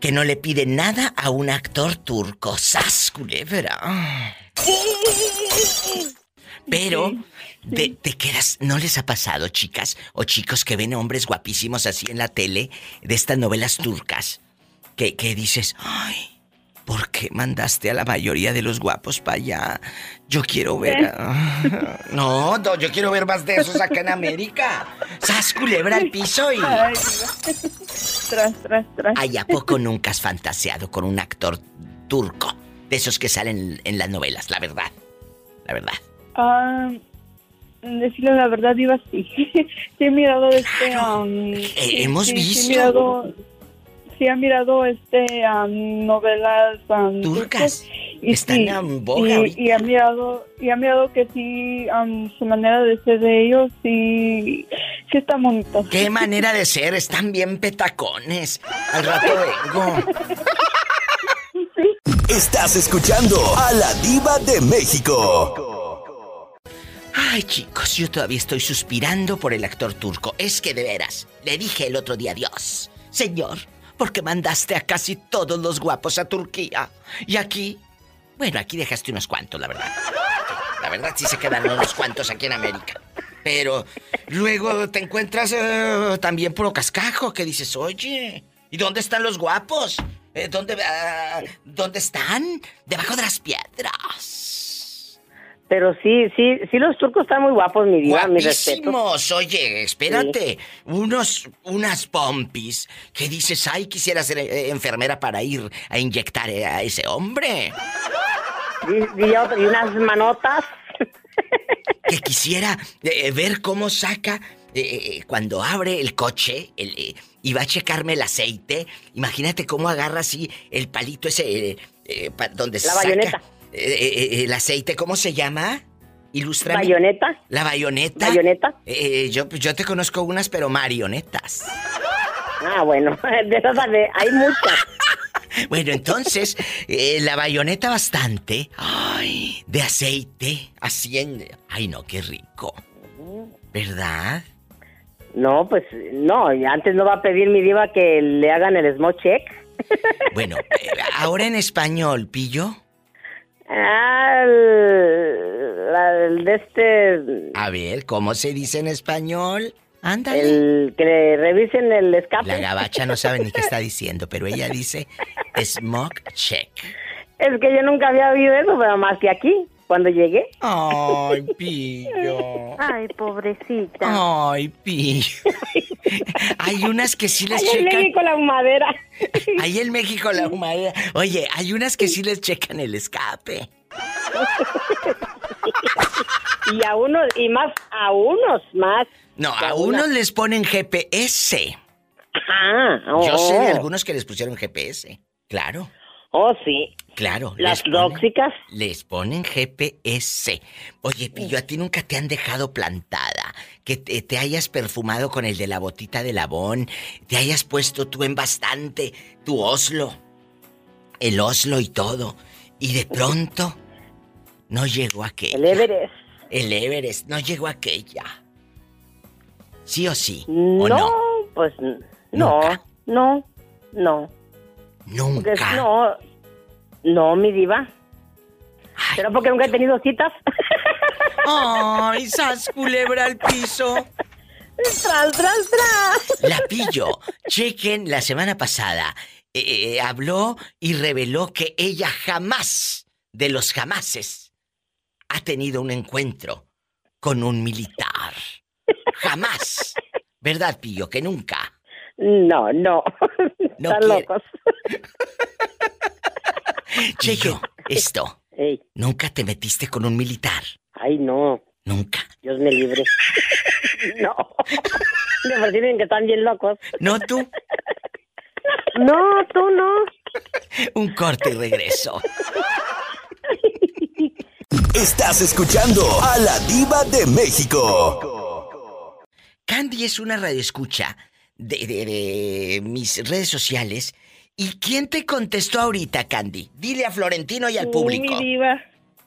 que no le pide nada a un actor turco. ¡Sas, culebra! *laughs* *laughs* Pero Te, te quedas, ¿no les ha pasado, chicas o chicos que ven hombres guapísimos así en la tele de estas novelas turcas? Que, que dices, ay, ¿por qué mandaste a la mayoría de los guapos para allá? Yo quiero ver. a- *laughs* No, no, yo quiero ver más de esos acá en América. ¡Sas culebra al piso y. Ay, tras, tras, tras. Ay, ¿a poco nunca has fantaseado con un actor turco? De esos que salen en las novelas, la verdad. La verdad. Ah, decirle la verdad, Diva, sí. *laughs* sí he mirado este... um, hemos sí, visto. Sí he mirado, sí he mirado este um, novelas um, Turcas. Y Están sí, en boga y, he mirado, y he mirado que sí, um, su manera de ser de ellos, sí, sí está bonita. ¿Qué manera de ser? Están bien petacones. Al rato vengo. *laughs* Estás escuchando a la diva de México. Ay, chicos, yo todavía estoy suspirando por el actor turco. Es que de veras, le dije el otro día adiós. Señor, ¿por qué mandaste a casi todos los guapos a Turquía? Y aquí, bueno, aquí dejaste unos cuantos, la verdad. La verdad sí se quedaron unos cuantos aquí en América. Pero luego te encuentras eh, también puro cascajo que dices, oye, ¿y dónde están los guapos? Eh, ¿dónde, ah, ¿Dónde están? Debajo de las piedras. Pero sí, sí, sí los turcos están muy guapos, mi diva, mi respeto. Oye, espérate. Unos, unas pompis que dices, ay, quisiera ser eh, enfermera para ir a inyectar eh, a ese hombre. Y, y otro- y unas manotas. *laughs* Que quisiera eh, ver cómo saca cuando abre el coche el, y va a checarme el aceite. Imagínate cómo agarra así el palito ese donde La saca bayoneta. eh, eh, el aceite. ¿Cómo se llama? Ilústrame. ¿Bayoneta? La bayoneta. ¿Bayoneta? Eh, yo, yo te conozco unas, pero marionetas. Ah, bueno, *laughs* de esas de- hay muchas. *laughs* Bueno, entonces, eh, la bayoneta bastante. Ay, de aceite. Así en. Ay, no, qué rico. ¿Verdad? No, pues no, antes no va a pedir mi diva que le hagan el small check. Bueno, eh, ahora en español, pillo. Ah, el, la- el de este, A ver, ¿cómo se dice en español? Ándale. el que le revisen el escape. La gabacha no sabe ni qué está diciendo, pero ella dice smoke check. Es que yo nunca había oído eso, pero más que aquí, cuando llegué. Ay, *laughs* pillo. Ay, pobrecita. Ay, pillo. *laughs* Hay unas que sí les Ay, checan. México la humadera. Ahí en México la humadera. Oye, hay unas que sí les checan el escape. y a unos, y más, a unos más. No, a unos les ponen GPS. Ah, Yo sé de oh. algunos que les pusieron GPS. Claro. Oh, sí. Claro. Las les ponen- tóxicas. Les ponen GPS. Oye, Pillo, a ti nunca te han dejado plantada. Que te, te hayas perfumado con el de la botita de labón. Te hayas puesto tú en bastante tu Oslo. El Oslo y todo. Y de pronto no llegó aquella. El Everest. El Everest, no llegó aquella. ¿Sí o sí? ¿O No, no? pues no, no, no. Nunca. No, no, mi diva. Pero porque nunca he tenido citas. ¡Ay, sas culebra al piso! ¡Tras, tras, tras! La pillo. Chequen, la semana pasada eh, eh, habló y reveló que ella jamás, de los jamases, ha tenido un encuentro con un militar. Jamás. ¿Verdad, pillo? Que nunca. No, no. No Están quiere. locos. *laughs* Chequen esto. Ey, Nunca te metiste con un militar. ay, no. Nunca. Dios me libre. *laughs* no. Me parecen que están bien locos. ¿No tú? No, tú no. Un corte y regreso. Estás escuchando a la diva de México. Candy es una radioescucha de, de, de mis redes sociales. ¿Y quién te contestó ahorita, Candy? Dile a Florentino y al Tú, público. mi diva.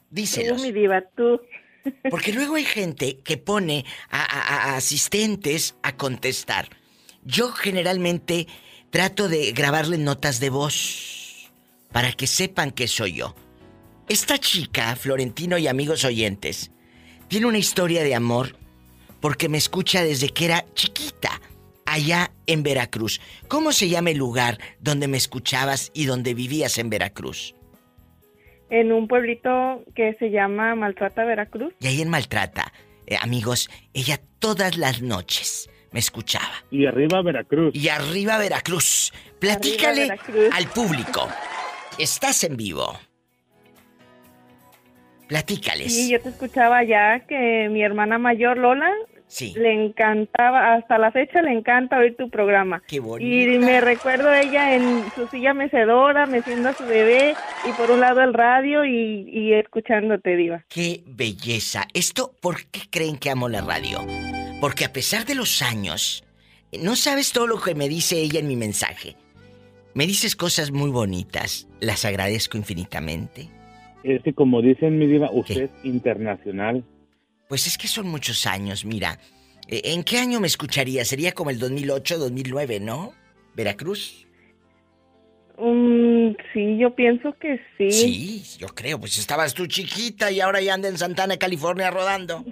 Díselos. Tú, mi diva, tú. *laughs* Porque luego hay gente que pone a, a- a asistentes a contestar. Yo generalmente trato de grabarle notas de voz para que sepan que soy yo. Esta chica, Florentino y amigos oyentes, tiene una historia de amor porque me escucha desde que era chiquita, allá en Veracruz. ¿Cómo se llama el lugar donde me escuchabas y donde vivías en Veracruz? En un pueblito que se llama Maltrata, Veracruz. Y ahí en Maltrata, eh, amigos, ella todas las noches me escuchaba. Y arriba Veracruz. Y arriba Veracruz. Platícale Arriba Veracruz. al público. Estás en vivo. Platícales. Sí, yo te escuchaba ya que mi hermana mayor Lola Sí. le encantaba, hasta la fecha le encanta oír tu programa. Qué bonita. Y me recuerdo ella en su silla mecedora, meciendo a su bebé y por un lado el radio y, y escuchándote, Diva. Qué belleza. Esto, ¿por qué creen que amo la radio? Porque a pesar de los años, no sabes todo lo que me dice ella en mi mensaje. Me dices cosas muy bonitas. Las agradezco infinitamente. Es que como dicen mi diva, usted es internacional. Pues es que son muchos años, mira. Eh, ¿En qué año me escucharía? Sería como el 2008, 2009, ¿no? Veracruz. Mm, sí, yo pienso que sí. Sí, yo creo. Pues estabas tú chiquita y ahora ya anda en Santana, California, rodando.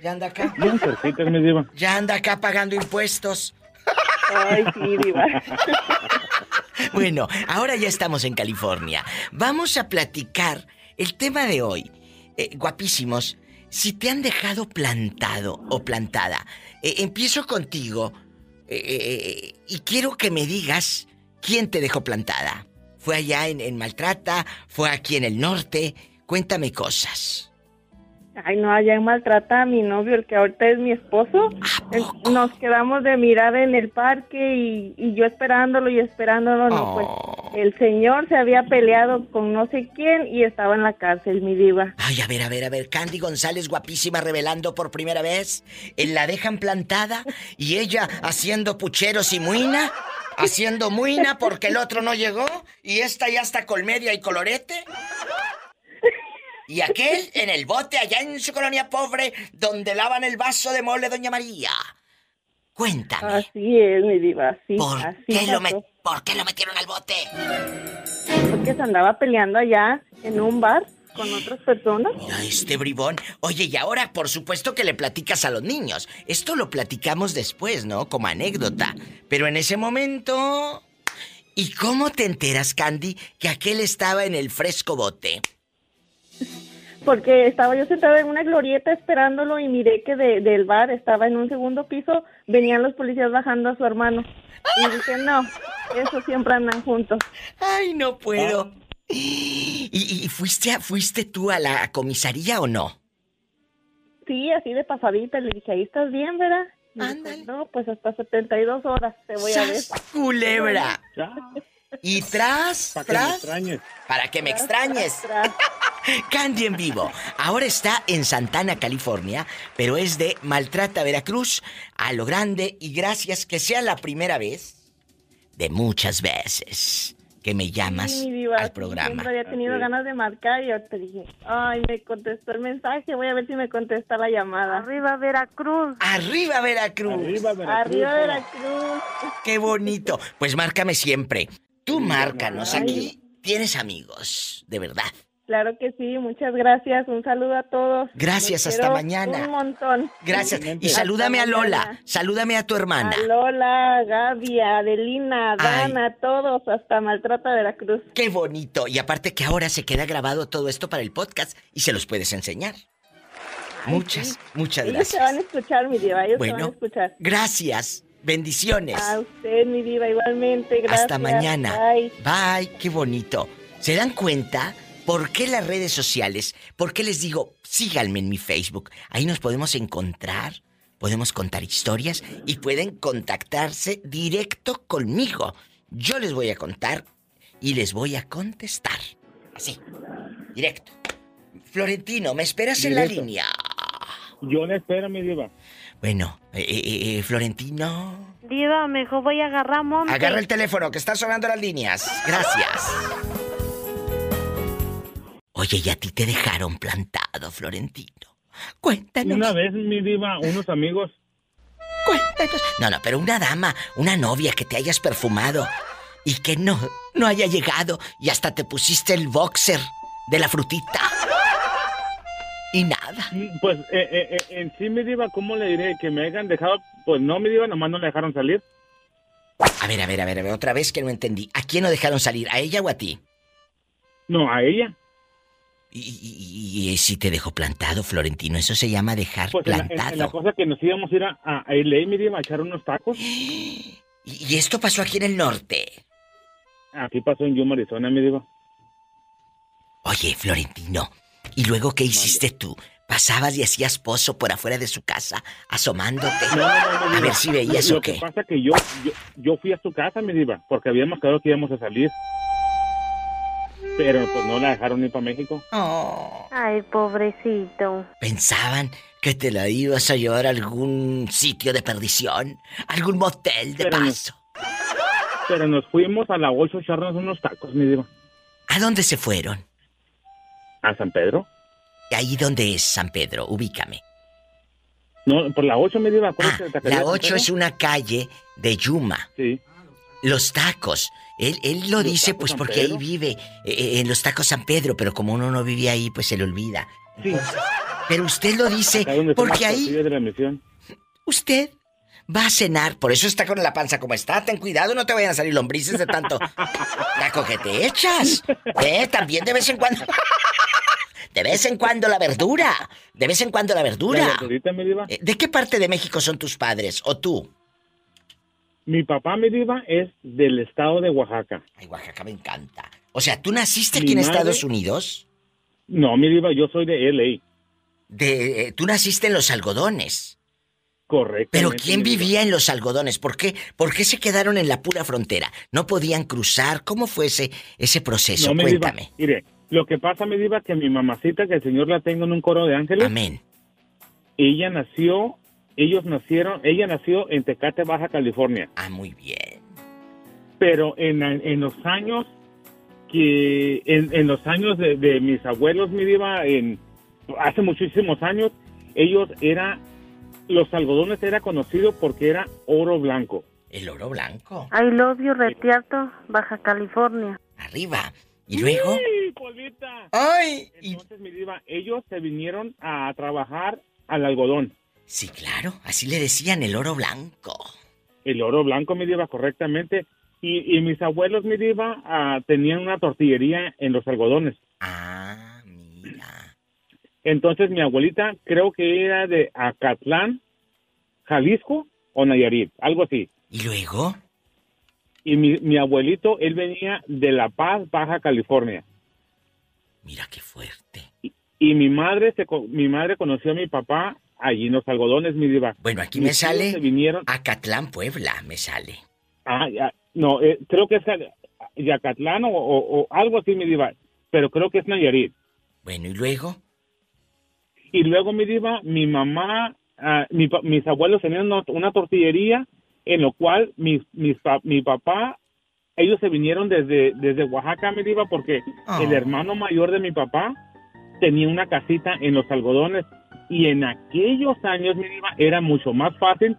Ya anda acá. *laughs* Bien cerquitas, mi diva. Ya anda acá pagando impuestos. Ay, sí, Diva. *laughs* Bueno, ahora ya estamos en California. Vamos a platicar el tema de hoy. Eh, guapísimos, si te han dejado plantado o plantada, eh, empiezo contigo eh, eh, y quiero que me digas quién te dejó plantada. ¿Fue allá en, en Maltrata? ¿Fue aquí en el norte? Cuéntame cosas. Ay, no, allá maltrata a mi novio, el que ahorita es mi esposo. Nos quedamos de mirar en el parque y, y yo esperándolo y esperándolo. No, pues el señor se había peleado con no sé quién y estaba en la cárcel, mi diva. Ay, a ver, a ver, a ver, Candy González, guapísima, revelando por primera vez. Eh, La dejan plantada y ella haciendo pucheros y muina. Haciendo muina porque el otro no llegó y esta ya está colmedia y colorete. Y aquel en el bote allá en su colonia pobre donde lavan el vaso de mole Doña María. Cuéntame. Así es, mi diva, sí. ¿Por así qué, lo pasó. met- ¿Por qué lo metieron al bote? Porque se andaba peleando allá en un bar con otras personas. Mira este bribón. Oye, y ahora por supuesto que le platicas a los niños. Esto lo platicamos después, ¿no? Como anécdota. Pero en ese momento... ¿Y cómo te enteras, Candy, que aquel estaba en el fresco bote? Porque estaba yo sentada en una glorieta esperándolo y miré que de- del bar estaba en un segundo piso, venían los policías bajando a su hermano. Y dije, no, eso siempre andan juntos. Ay, no puedo. ¿Y, y fuiste, a- fuiste tú a la comisaría o no? Sí, así de pasadita. Le dije, ahí estás bien, ¿verdad? Dijo, no, pues hasta 72 horas te voy a ver. ¡Sas, culebra! Y tras, Para que me extrañes. para que me extrañes. *laughs* Candy en vivo. Ahora está en Santana, California, pero es de Maltrata Veracruz a lo grande y gracias que sea la primera vez de muchas veces que me llamas Sí, mi diva, al programa. Siempre había tenido ganas de marcar y ahorita dije, ay, me contestó el mensaje, voy a ver si me contesta la llamada. Arriba Veracruz. Arriba Veracruz. Arriba, Veracruz. Arriba Veracruz. Qué bonito. Pues márcame siempre. Tú márcanos aquí. Tienes amigos, de verdad. Claro que sí, muchas gracias. Un saludo a todos. Gracias, hasta mañana. Un montón. Gracias. Y Hasta salúdame a Lola. mañana. Salúdame a tu hermana. A Lola, Gaby, Adelina. Dana, a todos, hasta Maltrata Veracruz. Qué bonito. Y aparte que ahora se queda grabado todo esto para el podcast y se los puedes enseñar. Muchas, muchas Ellos se gracias. van a escuchar, mi diva, ellos se van a Bueno, escuchar. gracias. Bendiciones. A usted, mi diva, igualmente. Gracias. Hasta mañana. Bye. Bye, qué bonito. ¿Se dan cuenta por qué las redes sociales? ¿Por qué les digo, síganme en mi Facebook? Ahí nos podemos encontrar, podemos contar historias y pueden contactarse directo conmigo. Yo les voy a contar y les voy a contestar. Así, directo. Florentino, ¿me esperas en la línea? Yo le espero, mi diva. Bueno, eh, eh, eh, Florentino. Diva, mejor voy a agarrar monte. Agarra el teléfono, que están sonando las líneas. Gracias. Oye, ¿y a ti te dejaron plantado, Florentino? Cuéntanos. Una vez, mi diva, unos amigos. Cuéntanos. No, no, pero una dama, una novia que te hayas perfumado y que no, no haya llegado y hasta te pusiste el boxer de la frutita. Y nada. Pues eh, eh, eh, en sí, mi diva, ¿cómo le diré? Que me hayan dejado. Pues no, mi diva, nomás no le dejaron salir. A ver, a ver, a ver, a ver, otra vez que no entendí. ¿A quién no dejaron salir? ¿A ella o a ti? No, a ella. Y, y- y si te dejó plantado, Florentino, eso se llama dejar Pues en la, en- plantado. en la cosa que nos íbamos a ir a, a, LA, a echar unos tacos. *gasps* ¿Y y esto pasó aquí en el norte? Aquí pasó en Yuma, Arizona, mi diva. Oye, Florentino, ¿y luego qué hiciste tú? ¿Pasabas y hacías pozo por afuera de su casa, asomándote? No, no, no, a ver si veías Lo o que qué. pasa que yo, yo, yo fui a su casa, mi diva, porque habíamos quedado que íbamos a salir. Pero pues no la dejaron ir para México. Ay, pobrecito. ¿Pensaban que te la ibas a llevar a algún sitio de perdición? ¿Algún motel de Pero paso? Pero nos fuimos a la 8 a echarnos unos tacos, mi diva. ¿A dónde se fueron? ¿A San Pedro? ¿Ahí dónde es San Pedro? Ubícame. No, por la 8, mi diva. acuérdate de Taquería Ah, La San 8 Pedro. es una calle de Yuma. Sí. Los tacos. Él, él lo dice pues San porque ahí vive, eh, eh, en los tacos San Pedro, pero como uno no vive ahí, pues se le olvida. Sí. Pero usted lo dice porque ahí tortillas de la misión. usted va a cenar, por eso está con la panza como está. Ten cuidado, no te vayan a salir lombrices de tanto *laughs* taco que te echas. Eh, también de vez en cuando. *laughs* De vez en cuando la verdura. De vez en cuando la La verdura. verdurita, mi diva. Eh, ¿De qué parte de México son tus padres o tú? Mi papá, mi diva, es del estado de Oaxaca. Ay, Oaxaca me encanta. O sea, ¿tú naciste Mi aquí en madre- Estados Unidos? No, mi diva, yo soy de LA. De, eh, tú naciste en los algodones. Correcto. Pero ¿quién vivía en los algodones? ¿Por qué? ¿Por qué se quedaron en la pura frontera? ¿No podían cruzar? ¿Cómo fue ese, ese proceso? No, mi diva, Cuéntame. mire, lo que pasa, mi diva, que mi mamacita, que el Señor la tenga en un coro de ángeles. Amén. Ella nació, ellos nacieron, ella nació en Tecate, Baja California. Ah, muy bien. Pero en, en los años que, en, en los años de, de mis abuelos, mi diva, en, hace muchísimos años, ellos era, los algodones era conocido porque era oro blanco. El oro blanco. I love you, Retiarto, Baja California. Arriba. ¿Y luego? ¡Sí, Polita! ¡Ay! Entonces, mi diva, ellos se vinieron a trabajar al algodón. Sí, claro. Así le decían el oro blanco. El oro blanco, mi diva, correctamente. Y, y mis abuelos, mi diva, ah, tenían una tortillería en los algodones. Ah, mira. Entonces, mi abuelita creo que era de Acatlán, Jalisco o Nayarit, algo así. ¿Y luego? Y mi, mi abuelito, él venía de La Paz, Baja California. Mira qué fuerte. Y mi madre, se, mi madre conoció a mi papá allí en los algodones, mi diva. Bueno, aquí Mis me sale se vinieron. Acatlán, Puebla, me sale. Ah, ya, no, eh, creo que es Yacatlán o, o- o algo así, mi diva. Pero creo que es Nayarit. Bueno, ¿y luego? Y luego, mi diva, mi mamá, ah, mi mis abuelos tenían una, una tortillería en lo cual mis, mis mi papá, ellos se vinieron desde, desde Oaxaca, mi diva, porque Ah. el hermano mayor de mi papá tenía una casita en los algodones. Y en aquellos años, mi diva, era mucho más fácil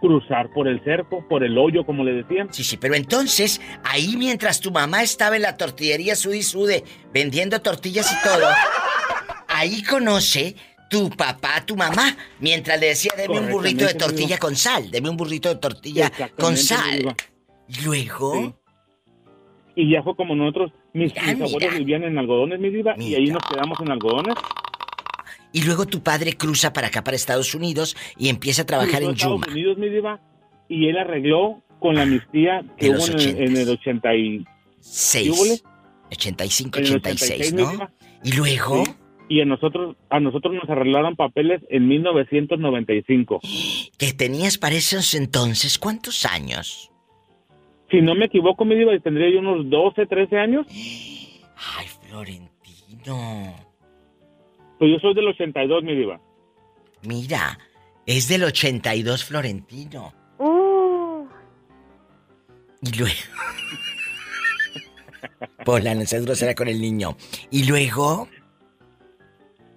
cruzar por el cerco, por el hoyo, como le decían. Sí, sí, pero entonces, ahí mientras tu mamá estaba en la tortillería Sudi Sude, vendiendo tortillas y todo, *laughs* ahí conoce tu papá, tu mamá, mientras le decía, deme un burrito de tortilla con sal, deme un burrito de tortilla con sal. Y luego, Y ya fue como nosotros, mis, Mira, mis abuelos vivían en algodones, mi diva, y ahí nos quedamos en algodones. y luego tu padre cruza para acá, para Estados Unidos, y empieza a trabajar en Estados Yuma. Unidos, mi diva, y él arregló con la amnistía que hubo en, el- en el 80 y... ¿qué hubo le? 6, 85, En el 86, 86, ¿no? Y luego, Sí. Y a nosotros, a nosotros nos arreglaron papeles en 1995. que tenías para esos entonces, ¿cuántos años? Si no me equivoco, mi diva, tendría yo unos 12, 13 años. Ay, Florentino. Pues yo soy del 82, mi diva. Mira, es del 82 Florentino. Y luego... *laughs* Pola, no seas grosera con el niño. Y luego...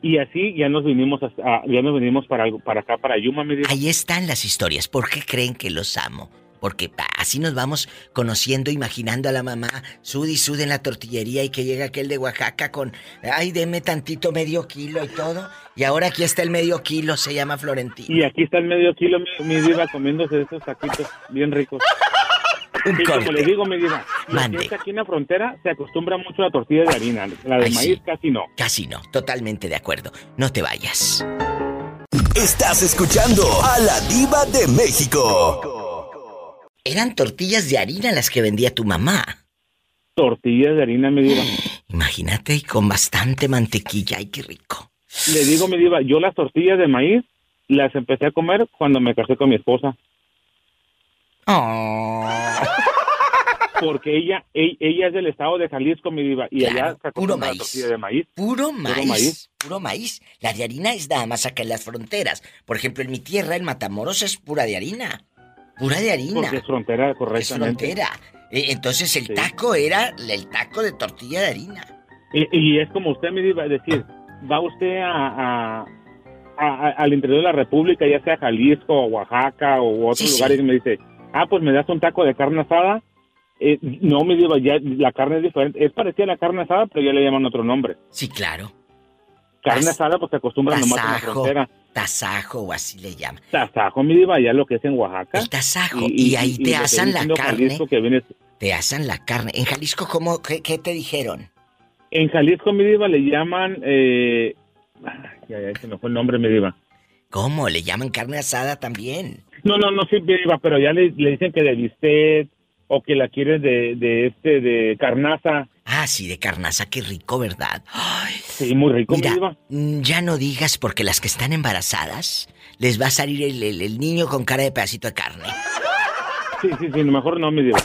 Y así ya nos vinimos hasta- ah, ya nos vinimos para, algo- para acá, para Yuma, mi diva. Ahí están las historias. ¿Por qué creen que los amo? Porque así nos vamos conociendo, imaginando a la mamá, sud y sud en la tortillería y que llega aquel de Oaxaca con, ay, deme tantito medio kilo y todo. Y ahora aquí está el medio kilo, se llama Florentino. Y aquí está el medio kilo, mi, mi diva, comiéndose esos taquitos bien ricos. Un y como corte. le digo, lo Mande. aquí en la frontera se acostumbra mucho a la tortilla de harina. La de Ay, maíz sí. casi no. Casi no, totalmente de acuerdo. No te vayas. Estás escuchando a la diva de México. Eran tortillas de harina las que vendía tu mamá. Tortillas de harina, mi diva. *gasps* Imagínate, y con bastante mantequilla. Ay, qué rico. Le digo, mi diva, yo las tortillas de maíz las empecé a comer cuando me casé con mi esposa. Oh. Porque ella, e- ella es del estado de Jalisco, mi diva, y Claro, allá se puro maíz. tortilla de maíz. Puro maíz, maíz. Puro maíz. La de harina es nada más acá en las fronteras. Por ejemplo, en mi tierra, en Matamoros, es pura de harina. Pura de harina. Porque es frontera, Es correctamente. frontera. Eh, Entonces el Sí. taco era el taco de tortilla de harina. Y, y es como usted me iba a decir, va usted a, a- a- a- al interior de la República, ya sea Jalisco, o Oaxaca o otros Sí, sí. lugares, y me dice, ah, pues me das un taco de carne asada. Eh, no, me digo, ya la carne es diferente. Es parecida a la carne asada, pero ya le llaman otro nombre. Sí, claro. Carne asada, pues se acostumbra nomás en la Tasajo, frontera. tasajo o así le llaman. Tasajo, mi diva, ya lo que es en Oaxaca. El tasajo. Y, ahí y te asan viene la carne. Jalisco, que viene- Te asan la carne. En Jalisco, ¿cómo, qué, qué te dijeron? en Jalisco, mi diva, le llaman... Eh, ya, ya, se me fue el nombre, mi diva. ¿Cómo? Le llaman carne asada también. No, no, no, sí, mi diva, pero ya le, le dicen que de bistec o que la quieren de, de este, de carnaza. Ah, sí, de carnaza, qué rico, ¿verdad? Ay, Sí, muy rico, Mira, mm, ya no digas porque las que están embarazadas les va a salir el, el- el niño con cara de pedacito de carne. Sí, sí, sí, mejor no, mi diva.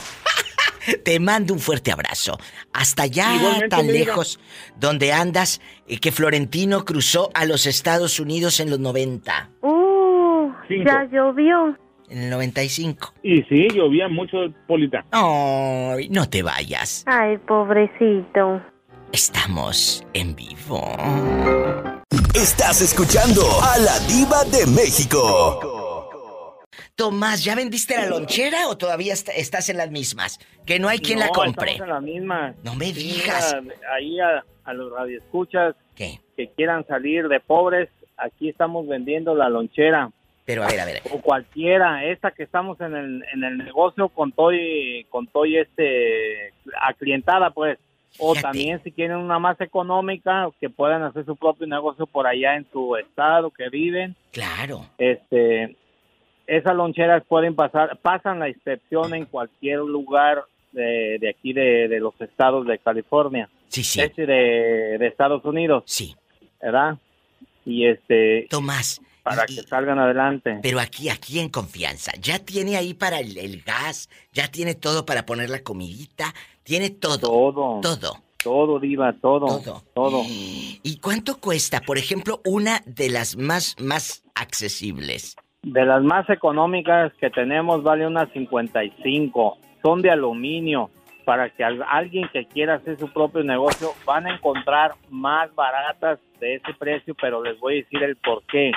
Te mando un fuerte abrazo. Hasta allá, Igualmente, tan lejos, donde andas, eh, que Florentino cruzó a los Estados Unidos en los 90. Uh, Cinco. ya llovió. En el 95. Y sí, llovía mucho, Polita. Ay, no te vayas. Ay, pobrecito. Estamos en vivo. Estás escuchando a la diva de México. Tomás, ¿ya vendiste la lonchera o todavía est- estás en las mismas? Que no hay quien la compre. estamos en la misma. No me digas. ahí a, a los radioescuchas ¿Qué? que quieran salir de pobres, aquí estamos vendiendo la lonchera. Pero a ver, a ver. O cualquiera, esta que estamos en el, en el negocio con todo y, con todo y este, aclientada pues. O Fíjate. también si quieren una más económica, que puedan hacer su propio negocio por allá en su estado que viven. Claro. este esas loncheras pueden pasar pasan la inspección en cualquier lugar de, de aquí de, de los estados de California Sí, sí. Este de, de Estados Unidos. Sí. ¿Verdad? Y este... Tomás. Para que salgan adelante. Pero aquí, aquí en confianza. Ya tiene ahí para el, el gas, ya tiene todo para poner la comidita, tiene todo. Todo. Todo. Todo, Diva, todo. Todo. Todo. ¿Y cuánto cuesta, por ejemplo, una de las más, más accesibles? De las más económicas que tenemos vale unas 55. Son de aluminio. Para que al- alguien que quiera hacer su propio negocio van a encontrar más baratas de ese precio, pero les voy a decir el por qué.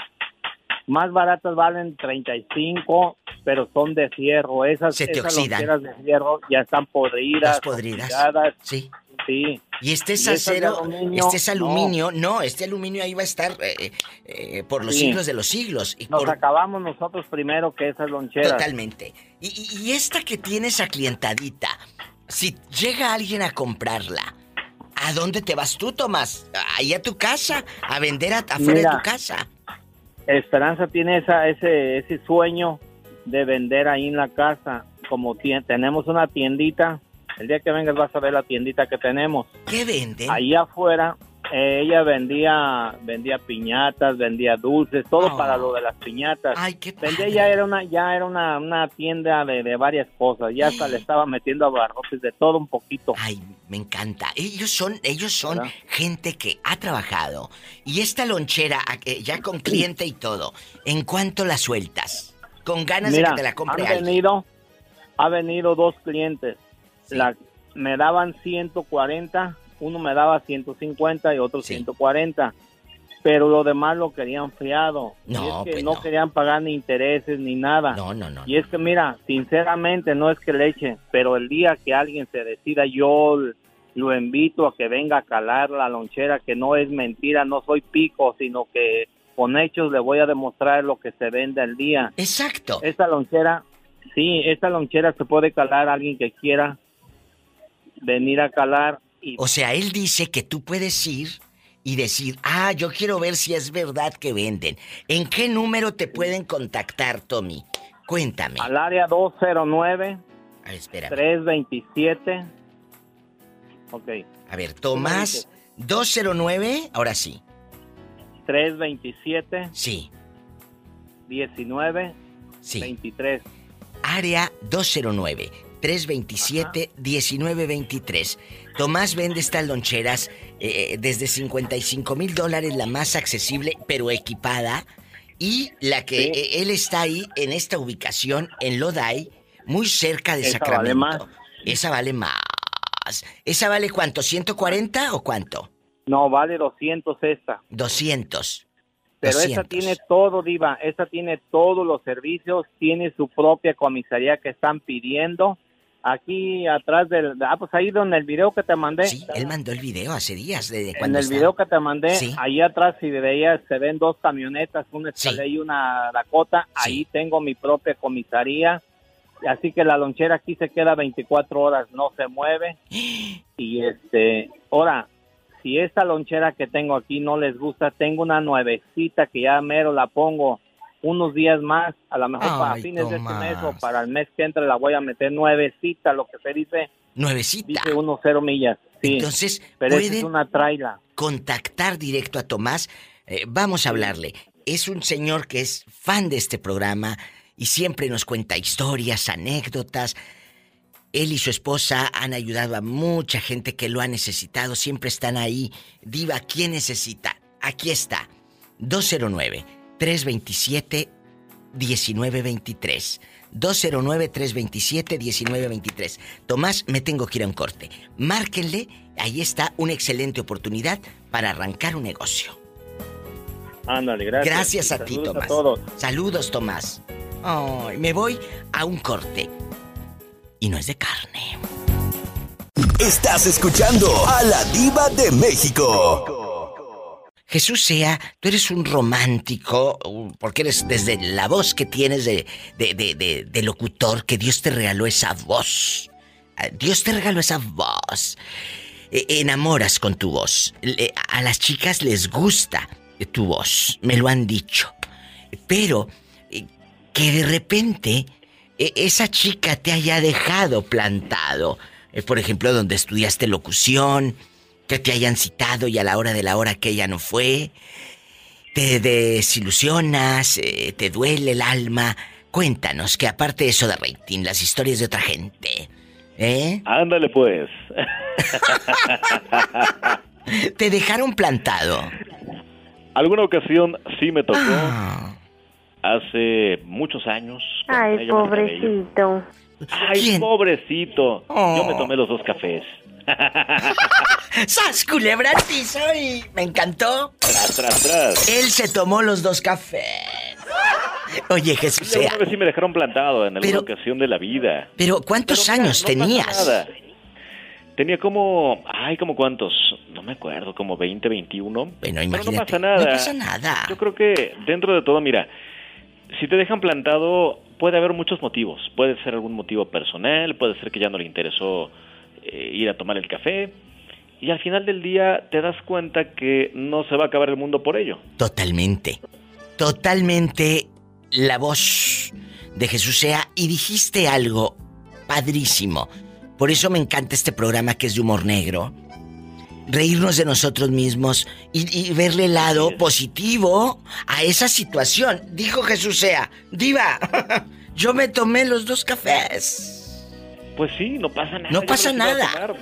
Más baratas valen 35, pero son de fierro. Esas, Se te esas loncheras de fierro ya están podridas. Las podridas. oxidadas. Sí. Sí. Y este es Y acero, aluminio, este es aluminio, no. este aluminio ahí va a estar eh, eh, por los Sí. siglos de los siglos. Y Nos por- acabamos nosotros primero que esas loncheras. Totalmente. Y, y- esta que tienes aclientadita, si llega alguien a comprarla, ¿a dónde te vas tú, Tomás? ¿Ahí a tu casa? ¿A vender a- afuera de tu casa? Esperanza tiene esa, ese, ese sueño de vender ahí en la casa. Como tenemos una tiendita, el día que vengas vas a ver la tiendita que tenemos. ¿Qué venden? Ahí afuera, eh, ella vendía vendía piñatas, vendía dulces, todo Oh. para lo de las piñatas. Ay, qué Vendía ya era una ya era una, una tienda de, de varias cosas, ya hasta le estaba metiendo abarrotes de todo un poquito. Ay, me encanta. Ellos son, ellos son gente que ha trabajado. Y esta lonchera, ya con cliente y todo, ¿en cuánto la sueltas? Con ganas de Mira, que te la compre han venido, ha venido dos clientes. La, me daban 140, uno me daba 150 y otro 140. Pero lo demás lo querían fiado. Y No, es que pues no, no. querían pagar ni intereses ni nada. No, no, no. Y es que mira, sinceramente no es que le eche, pero el día que alguien se decida, yo lo invito a que venga a calar la lonchera, que no es mentira, no soy pico, sino que con hechos le voy a demostrar lo que se vende al día. Exacto. Esta lonchera, sí, esta lonchera se puede calar a alguien que quiera venir a calar y O sea, él dice que tú puedes ir y decir, ah, yo quiero ver si es verdad que venden. ¿En qué número te pueden contactar, Tommy? Cuéntame. al área 209 A espera. 327. Ok. A ver, Tomás 209, ahora sí. 327 Sí. 19 Sí. 23. Área 209 327 1923. Tomás vende estas loncheras eh, desde 55 mil dólares, la más accesible, pero equipada. Y la que Sí. eh, él está ahí en esta ubicación en Lodi, muy cerca de Esa Sacramento. vale más. Esa vale más. ¿Esa vale cuánto? ¿140 o cuánto? No, vale 200 esta. 200. Pero esta 200. tiene todo, Diva. Esta tiene todos los servicios. Tiene su propia comisaría que están pidiendo. Aquí atrás del. Ah, pues ahí donde el video que te mandé. Sí, él mandó el video hace días de, de En el video que te mandé, Sí. ahí atrás, si veías, se ven dos camionetas, una Escalade y una Dakota. Ahí tengo mi propia comisaría. Así que la lonchera aquí se queda 24 horas, no se mueve. *gasps* Y este, ahora, si esta lonchera que tengo aquí no les gusta, tengo una nuevecita que ya mero la pongo unos días más, a lo mejor para fines de este mes o Tomás. para el mes que entre la voy a meter nuevecita, lo que se dice. Nuevecita. Dice unos cero millas. Sí. Entonces, pero es una traila. contactar directo a Tomás. Eh, vamos a hablarle. Es un señor que es fan de este programa y siempre nos cuenta historias, anécdotas. Él y su esposa han ayudado a mucha gente que lo ha necesitado. Siempre están ahí. Diva, ¿quién necesita? Aquí está. 209-327-1923. 209-327-1923. Tomás, me tengo que ir a un corte. Márquenle. Ahí está una excelente oportunidad para arrancar un negocio. Ándale, gracias. Gracias a ti, Tomás. A todos. Saludos, Tomás. Ay, me voy a un corte. Y no es de carne. Estás escuchando a la diva de México. Jesús sea, tú eres un romántico, porque eres desde la voz que tienes de, de, de, locutor, que Dios te regaló esa voz. Ah, Dios te regaló esa voz. E- enamoras con tu voz. A las chicas les gusta tu voz, me lo han dicho. Pero eh, que de repente esa chica te haya dejado plantado. Eh, por ejemplo, donde estudiaste locución, que te hayan citado y a la hora de la hora que ella no fue. Te desilusionas, eh, te duele el alma. Cuéntanos que aparte de eso de rating, las historias de otra gente. ¿Eh? Ándale pues. *laughs* Te dejaron plantado. Alguna ocasión sí me tocó. Hace muchos años. Ay, pobrecito. Ay, pobrecito. Oh. Yo me tomé los dos cafés. *laughs* ¡Sas, culebra piso! Y me encantó. Tras, tras, tras. Él se tomó los dos cafés. Oye, Jesús, Sí, sea, alguna vez sí me dejaron plantado en alguna Pero- ocasión de la vida. pero ¿cuántos Pero años no tenías? nada. Tenía como, ay, como cuántos, no me acuerdo, como 20, 21. Bueno, Pero imagínate. no pasa nada. No pasa nada. Yo creo que dentro de todo, mira, si te dejan plantado, puede haber muchos motivos. Puede ser algún motivo personal, puede ser que ya no le interesó eh, ir a tomar el café. Y al final del día te das cuenta que no se va a acabar el mundo por ello. Totalmente. Totalmente la voz de Jesús sea y dijiste algo padrísimo. Por eso me encanta este programa que es de humor negro. Reírnos de nosotros mismos y, y verle el lado positivo a esa situación. Dijo Jesús sea, diva, *laughs* yo me tomé los dos cafés. Pues sí, no pasa nada. No pasa nada.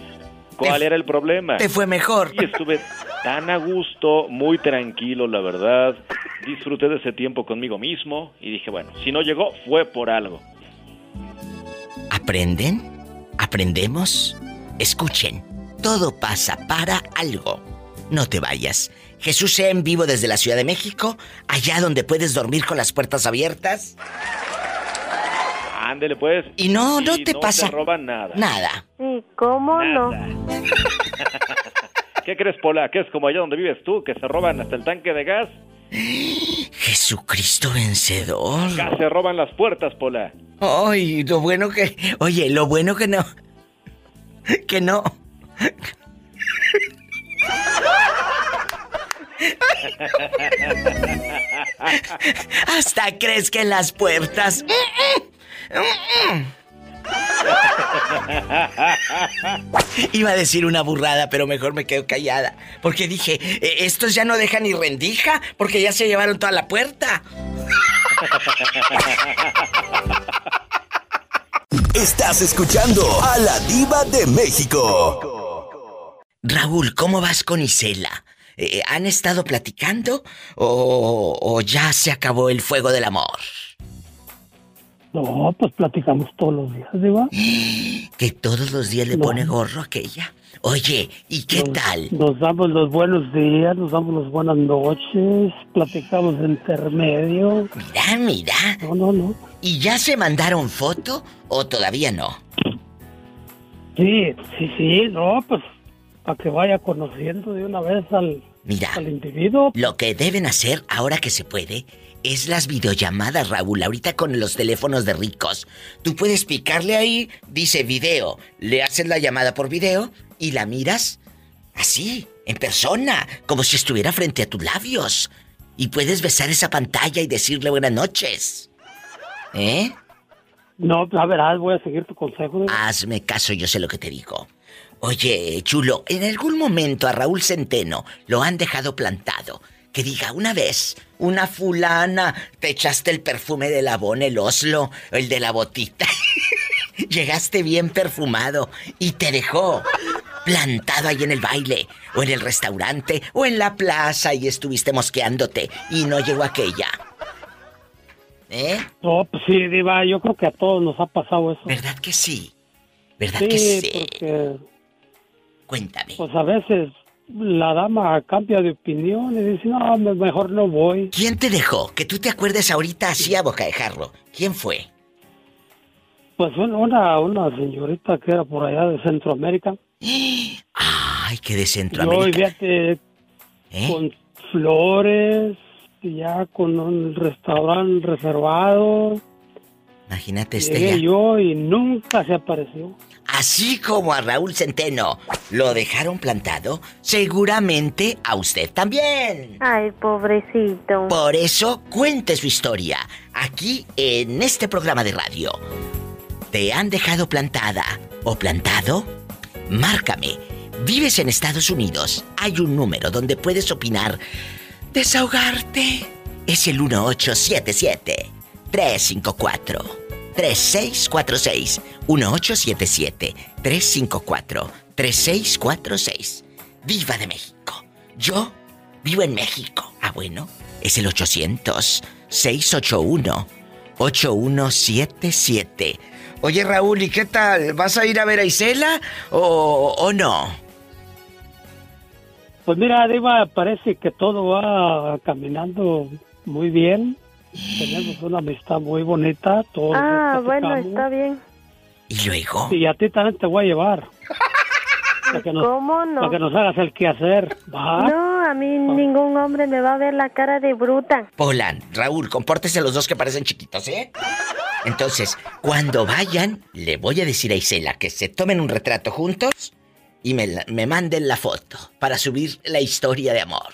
¿Cuál era el problema? Te fue mejor. Y estuve tan a gusto, muy tranquilo, la verdad. Disfruté de ese tiempo conmigo mismo y dije, bueno, si no llegó, fue por algo. ¿Aprenden? ¿Aprendemos? Escuchen, todo pasa para algo. No te vayas. Jesús sea en vivo desde la Ciudad de México, allá donde puedes dormir con las puertas abiertas. Ándele pues. Y no, no Y te pasa te roban nada. Nada. Sí, ¿cómo no? *laughs* ¿Qué crees, Pola? ¿Qué es como allá donde vives tú, que se roban hasta el tanque de gas? *gasps* Jesucristo vencedor. Acá se roban las puertas, Pola. Ay, lo bueno que... Oye, lo bueno que no... *laughs* Que no... Hasta crees que en las puertas... Iba a decir una burrada, pero mejor me quedo callada. Porque dije, "Eh, estos ya no dejan ni rendija, porque ya se llevaron toda la puerta. Estás escuchando a la diva de México. Raúl, ¿cómo vas con Isela? Eh, ¿Han estado platicando o, o ya se acabó el fuego del amor? No, pues platicamos todos los días, Diva. Que todos los días le No. pone gorro a aquella. Oye, ¿y qué tal? Nos damos los buenos días, nos damos las buenas noches, platicamos de intermedio. Mira, mira. No, no, no. ¿Y ya se mandaron foto o todavía no? Sí, sí, sí, no, pues para que vaya conociendo de una vez al, Mira, al individuo. lo que deben hacer ahora que se puede es las videollamadas, Raúl. Ahorita con los teléfonos de ricos. Tú puedes picarle ahí, dice video. Le haces la llamada por video y la miras así, en persona, como si estuviera frente a tus labios. Y puedes besar esa pantalla y decirle buenas noches. ¿Eh? No, a verás, voy a seguir tu consejo. Hazme caso, yo sé lo que te digo. Oye, chulo, en algún momento a Raúl Centeno lo han dejado plantado. Que diga una vez, una fulana, te echaste el perfume del abón, el Oslo, el de la botita. *laughs* Llegaste bien perfumado y te dejó plantado ahí en el baile, o en el restaurante, o en la plaza y estuviste mosqueándote y no llegó aquella. ¿Eh? No, pues sí, Diva, yo creo que a todos nos ha pasado eso. ¿Verdad que sí? ¿Verdad sí, que sí? porque Cuéntame. pues a veces la dama cambia de opinión y dice, no, me- mejor no voy. ¿Quién te dejó? Que tú te acuerdes ahorita así a boca de jarro. ¿Quién fue? Pues un- una, una señorita que era por allá de Centroamérica. *gasps* Ay, que de Yo, Centroamérica. fíjate, ¿Eh? con flores, ya con un restaurante reservado. Imagínate este Llegué ya. yo y nunca se apareció. Así como a Raúl Centeno lo dejaron plantado, seguramente a usted también. Ay, pobrecito. Por eso cuente su historia aquí en este programa de radio. ¿Te han dejado plantada o plantado? Márcame vives en Estados Unidos, hay un número donde puedes opinar, desahogarte. Es el 1877 354 3646 1877 354 3646 Viva de México. Yo vivo en México. Ah, bueno, es el 800 681 8177. Oye, Raúl, ¿y qué tal? ¿Vas a ir a ver a Isela o, no? Pues mira, Diva, parece que todo va caminando muy bien. Tenemos una amistad muy bonita. Todos Ah, bueno, está bien. ¿Y luego? Y a ti también te voy a llevar. *laughs* Para que nos, ¿Cómo no? Para que nos hagas el quehacer. ¿va? No, a mí ningún hombre me va a ver la cara de bruta. Polan, Raúl, compórtese los dos que parecen chiquitos, ¿eh? Entonces, cuando vayan, le voy a decir a Isela que se tomen un retrato juntos y me, la- me manden la foto para subir la historia de amor.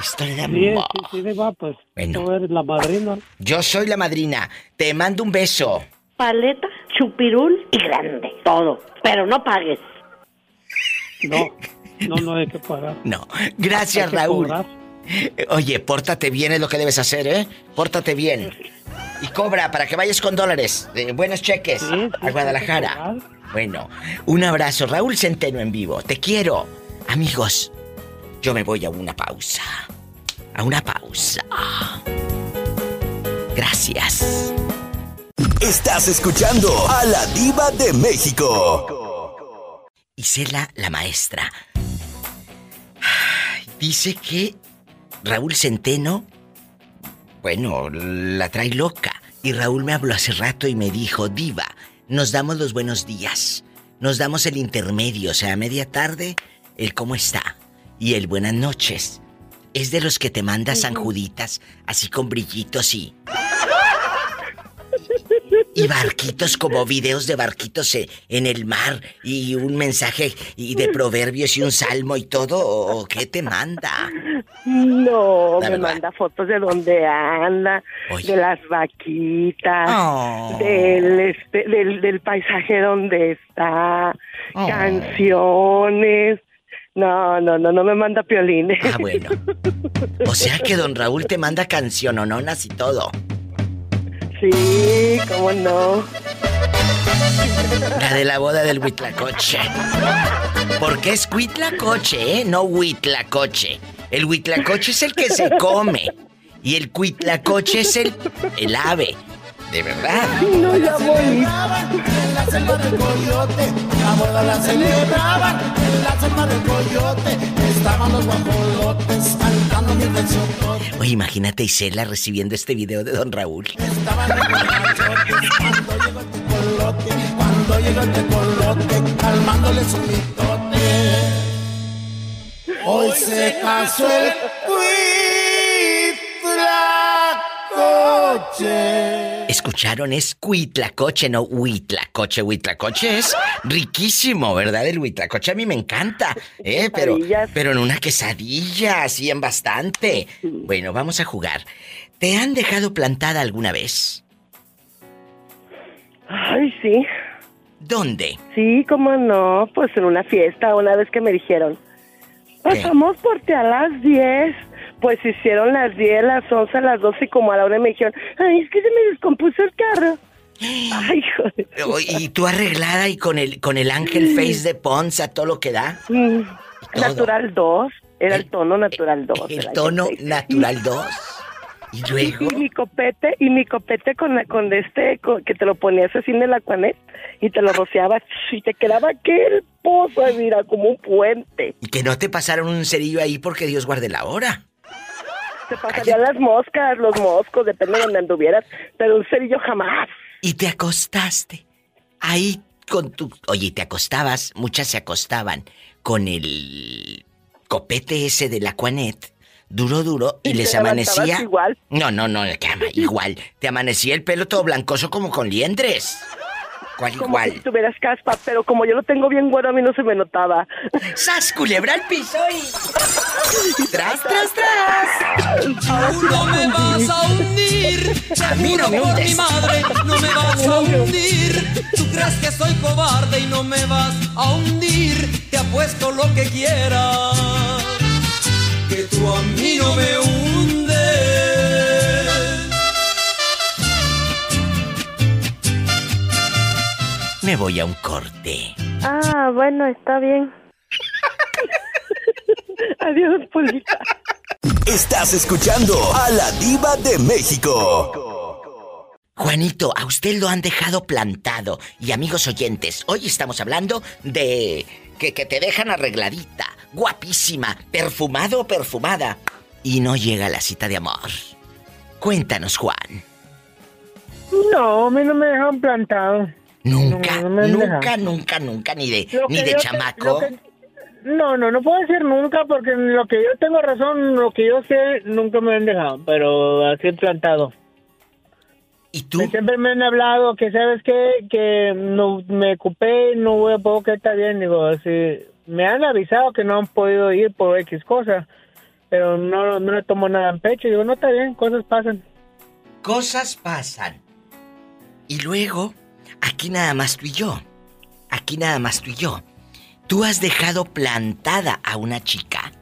Historia de Sí, amor. sí, sí, Diva, pues Bueno. tú eres la madrina. Yo soy la madrina. Te mando un beso. Paleta, chupirul y grande. Todo. Pero no pagues. No, no, no hay que pagar. *laughs* No. Gracias, Hay que Raúl. cobrar. Eh, Oye, pórtate bien es lo que debes hacer, ¿eh? Pórtate bien. Y cobra para que vayas con dólares, de buenos cheques, a Guadalajara. Bueno, un abrazo, Raúl Centeno en vivo. Te quiero. Amigos, yo me voy a una pausa. A una pausa. Gracias. Estás escuchando a la diva de México. Isela, la maestra. Dice que Raúl Centeno, bueno, la trae loca. Y Raúl me habló hace rato y me dijo, diva, nos damos los buenos días. Nos damos el intermedio, o sea, a media tarde, el cómo está. Y el buenas noches. Es de los que te manda San Juditas, así con brillitos y... Y barquitos como videos de barquitos e- en el mar y un mensaje y de proverbios y un salmo y todo, ¿o qué te manda? No, me manda fotos de donde anda, de las vaquitas, Oh. del, este, del, del paisaje donde está, Oh. canciones. No, no, no, no me manda piolines. Ah, bueno. O sea que don Raúl te manda cancionononas y todo. Sí, cómo no. La de la boda del Huitlacoche. Porque es Huitlacoche, ¿eh? No Huitlacoche. El Huitlacoche es el que se come. Y el Huitlacoche es el, el ave. De verdad. No, ya voy. En la selva del coyote, la boda la celebraban en la selva del coyote. Estaban los guajolotes cantando el sotote. Oye, imagínate Isela recibiendo este video de don Raúl. Estaban los guachotes cuando llegó el tecolote, cuando llegó el tecolote, calmándole su mitote. Hoy se casó el Huitlacoche. Escucharon, es Huitlacoche, no Huitlacoche. Huitlacoche es riquísimo, ¿verdad? El Huitlacoche a mí me encanta, ¿eh? Pero, pero en una quesadilla, así en bastante. Bueno, vamos a jugar. ¿Te han dejado plantada alguna vez? Ay, sí. ¿Dónde? Sí, cómo no. Pues en una fiesta, una vez que me dijeron, pasamos por ti a las 10. Pues hicieron las 10, las 11, las 12 y como a la hora me dijeron, ay, es que se me descompuso el carro. *gasps* Ay, joder. Y tú arreglada y con el, con el ángel face de Ponza, todo lo que da. Mm. Natural 2, era el tono natural 2. El tono natural 2. Y luego. Y mi copete, y mi copete con, la- con este, con- que te lo ponías así en el acuanet y te lo rociabas y te quedaba aquel pozo, mira, como un puente. Y que no te pasaron un cerillo ahí porque Dios guarde la hora. Te pasarían las moscas, los moscos, depende de donde anduvieras, pero un cerillo jamás. Y te acostaste. Ahí con tu... Oye, te acostabas, muchas se acostaban con el copete ese del Aquanet, duro, duro, y, Y les amanecía... igual. No, no, no, que ama- *laughs* igual. Te amanecía el pelo todo blancoso como con liendres. ¿Cuál Como igual? si tuvieras caspa, pero como yo lo tengo bien güero, a mí no se me notaba. ¡Sas, culebra al piso y... *laughs* ¡Tras, tras, tras! Aún no me vas a hundir. A mí no me Por hundes. mi madre, no me vas a *laughs* hundir. ¿Tú crees que soy cobarde y no me vas a hundir, te apuesto lo que quieras, que tú a mí no me hundes. Me voy a un corte. Ah, bueno, está bien. *laughs* Adiós, Polita. Estás escuchando a la diva de México. Juanito, a usted lo han dejado plantado. Y amigos oyentes, hoy estamos hablando de que, que te dejan arregladita, guapísima, perfumado o perfumada. Y no llega a la cita de amor. Cuéntanos, Juan. No, a mí no me dejan plantado. Nunca, No, no nunca, nunca, nunca, ni de, Lo ni de chamaco. que- No, no, no puedo decir nunca porque lo que yo tengo razón, lo que yo sé, nunca me han dejado, pero así plantado. ¿Y tú? Siempre me han hablado que, ¿sabes qué? Que no me ocupé, no voy a poder que está bien. Digo, así, me han avisado que no han podido ir por X cosas, pero no, no le tomo nada en pecho. Digo, no está bien, cosas pasan. Cosas pasan. Y luego, aquí nada más tú y yo. Aquí nada más tú y yo. Tú has dejado plantada a una chica.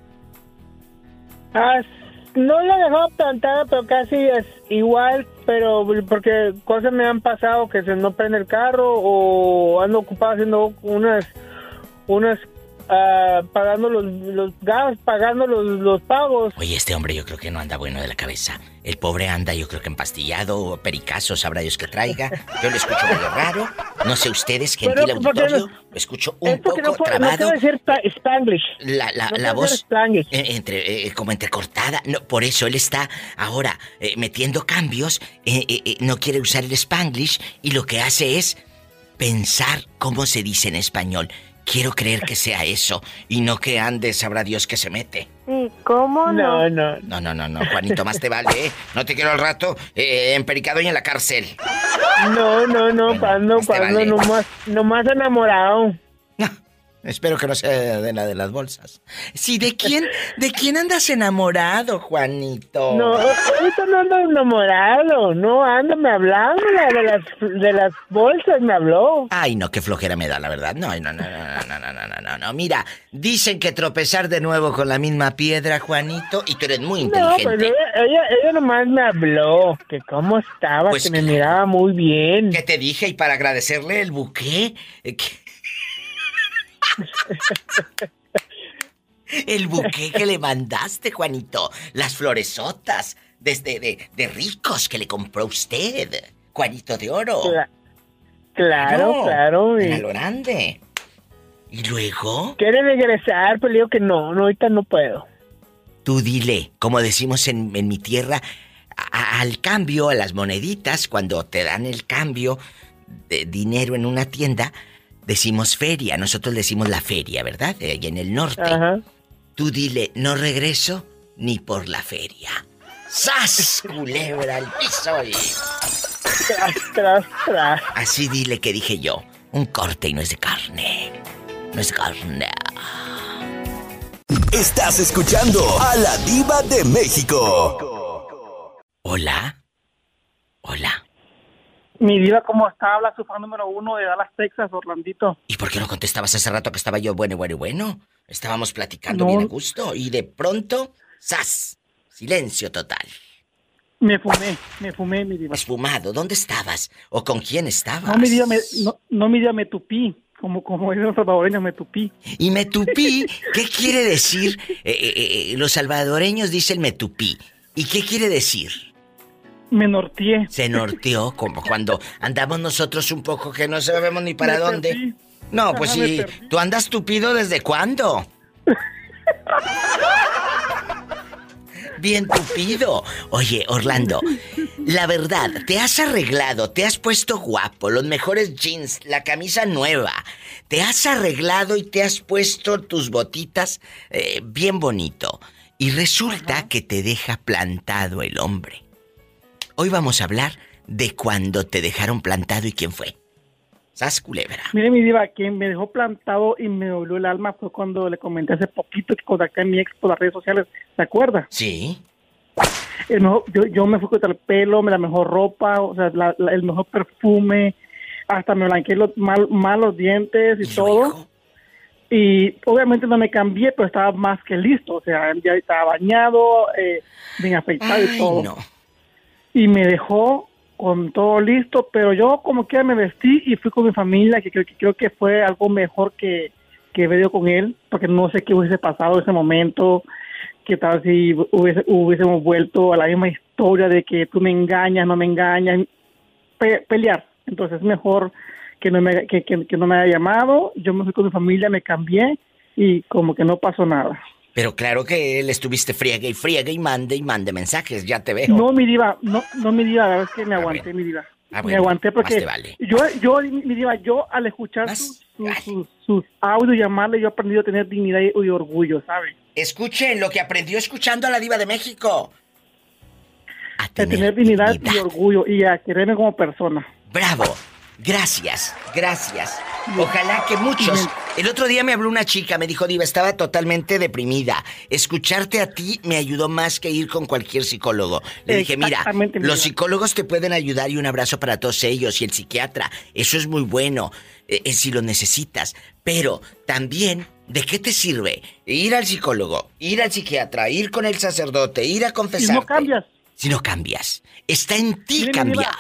Ah, no la he dejado plantada, pero casi es igual, pero porque cosas me han pasado que se no prende el carro o ando ocupado haciendo unas, unas, ah, pagando los, los gas, pagando los, los pagos. Oye, este hombre yo creo que no anda bueno de la cabeza. El pobre anda yo creo que empastillado o pericazo, sabrá Dios que traiga. Yo le escucho medio raro. No sé ustedes, gentil Pero, ¿por qué no? auditorio, lo escucho un poco no puedo, no trabado. decir pa- Spanglish. La, la, No la voz eh, entre eh, como entrecortada. No, por eso él está ahora eh, metiendo cambios. eh, no quiere usar el spanglish y lo que hace es pensar cómo se dice en español. Quiero creer que sea eso y no que ande, sabrá Dios que se mete. Sí, ¿cómo no? no. No, no, no, no, Juanito, más te vale, ¿eh? No te quiero al rato eh, empericado y en la cárcel. No, no, no, te cuando vale. nomás, nomás enamorado. Espero que no sea de la de las bolsas. Sí, ¿de quién, *laughs* de quién andas enamorado, Juanito? No, ahorita no ando enamorado, no ando, me hablando de las, de las bolsas, me habló. Ay, no, qué flojera me da, la verdad. No, no, no, no, no, no, no, no, no, no. Mira, dicen que tropezar de nuevo con la misma piedra, Juanito, y tú eres muy No, pues inteligente. ella, ella, ella nomás me habló, que cómo estaba, Pues que me miraba muy bien. ¿Qué te dije? Y para agradecerle el buqué. eh, que- el buqué que le mandaste, Juanito. Las floresotas desde de, de ricos que le compró usted. Juanito de oro. Cla- Claro, claro. Y- lo grande. ¿Y luego? Quiere regresar, le digo que no, no, ahorita no puedo. Tú dile, como decimos en, en mi tierra, a- al cambio, a las moneditas, cuando te dan el cambio de dinero en una tienda, decimos feria. Nosotros decimos la feria, ¿verdad? Eh, Allá en el norte. Tú dile, no regreso ni por la feria. ¡Sas! Culebra al piso. Tras, tras, tras. Así dile que dije yo. Un corte y no es de carne. No es de carne. Estás escuchando a la diva de México. Hola. Hola. Mi vida, ¿cómo está? Habla su fan número uno de Dallas, Texas, Orlandito. ¿Y por qué no contestabas hace rato que estaba yo bueno, bueno, bueno? Estábamos platicando No. bien a gusto y de pronto, ¡zas! Silencio total. Me fumé, me fumé, mi diva. Esfumado, ¿dónde estabas? ¿O con quién estabas? No, mi diva, me, no, no, mi diva, me tupí. Como, como dicen los salvadoreños, me tupí. Y me tupí, ¿qué quiere decir? Eh, eh, eh, los salvadoreños dicen me tupí. ¿Y qué quiere decir? Me norteé. Se norteó, como cuando andamos nosotros un poco que no sabemos ni para Me dónde. perdí. No, pues Ajá, sí. ¿Tú andas tupido desde cuándo? *laughs* Bien tupido. Oye, Orlando, la verdad, te has arreglado, te has puesto guapo, los mejores jeans, la camisa nueva, te has arreglado y te has puesto tus botitas eh, bien bonito. Y resulta que te deja plantado el hombre. Hoy vamos a hablar de cuando te dejaron plantado y quién fue. ¿Sas culebra? Mire, mi diva, quien me dejó plantado y me dolió el alma fue cuando le comenté hace poquito que contacté a mi ex por las redes sociales. ¿Se acuerda? Sí. El mejor- yo, yo me fui con el pelo, la mejor ropa, o sea, la- la- el mejor perfume. hasta me blanqueé los mal, malos dientes y, todo. Y obviamente no me cambié, pero estaba más que listo. O sea, ya estaba bañado, eh, bien afeitado y todo. no. Y me dejó con todo listo, pero yo como que me vestí y fui con mi familia, que creo que, creo que fue algo mejor que, que ido con él, porque no sé qué hubiese pasado ese momento, qué tal si hubiese- hubiésemos vuelto a la misma historia de que tú me engañas, no me engañas, pe- pelear. Entonces es mejor que no, me, que- que no me haya llamado, yo me fui con mi familia, me cambié y como que no pasó nada. Pero claro que él estuviste friegue y friegue y mande y mande mensajes, ya te veo. No, mi diva, no, no mi diva, la verdad es que me aguanté, mi diva. Ah, me aguanté porque vale. yo, yo, mi diva, yo al escuchar sus, sus, sus, sus audios y llamarle, yo he aprendido a tener dignidad y, y orgullo, ¿sabes? Escuchen lo que aprendió escuchando a la diva de México. A tener, dignidad, y orgullo y a quererme como persona. Bravo. Gracias, gracias. Ojalá que muchos. El otro día me habló una chica, me dijo, Diva, estaba totalmente deprimida. Escucharte a ti me ayudó más que ir con cualquier psicólogo. Le dije, mira, los psicólogos te pueden ayudar y un abrazo para todos ellos y el psiquiatra. Eso es muy bueno eh, eh, si lo necesitas. Pero también, ¿de qué te sirve ir al psicólogo, ir al psiquiatra, ir con el sacerdote, ir a confesar? Si no cambias. Si no cambias. Está en ti cambiar.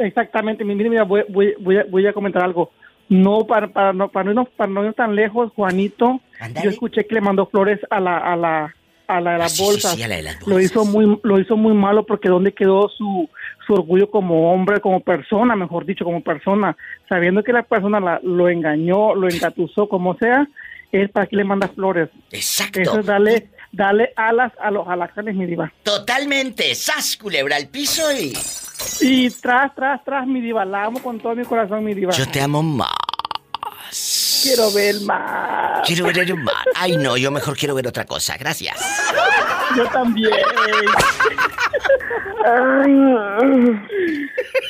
Exactamente, mira, voy, voy, voy, a, voy a comentar algo. No, para, para, no, para, no, irnos- para no ir tan lejos, Juanito, yo escuché que le mandó flores a la, a la, a la de las sí, sí, bolsas. sí, a la de las Lo hizo muy, lo hizo muy malo porque dónde quedó su, su orgullo como hombre, como persona, mejor dicho, como persona, sabiendo que la persona la- lo engañó, lo engatusó, como sea, es para que le manda flores. Exacto. Eso es darle, darle alas a los alacanes, mi diva. Totalmente. ¡Sas, culebra al piso y... Y tras, tras, tras, mi diva, la amo con todo mi corazón, mi diva. Yo te amo más. Quiero ver más. Quiero ver el mar. Ay, no, yo mejor quiero ver otra cosa. Gracias. Yo también. *laughs*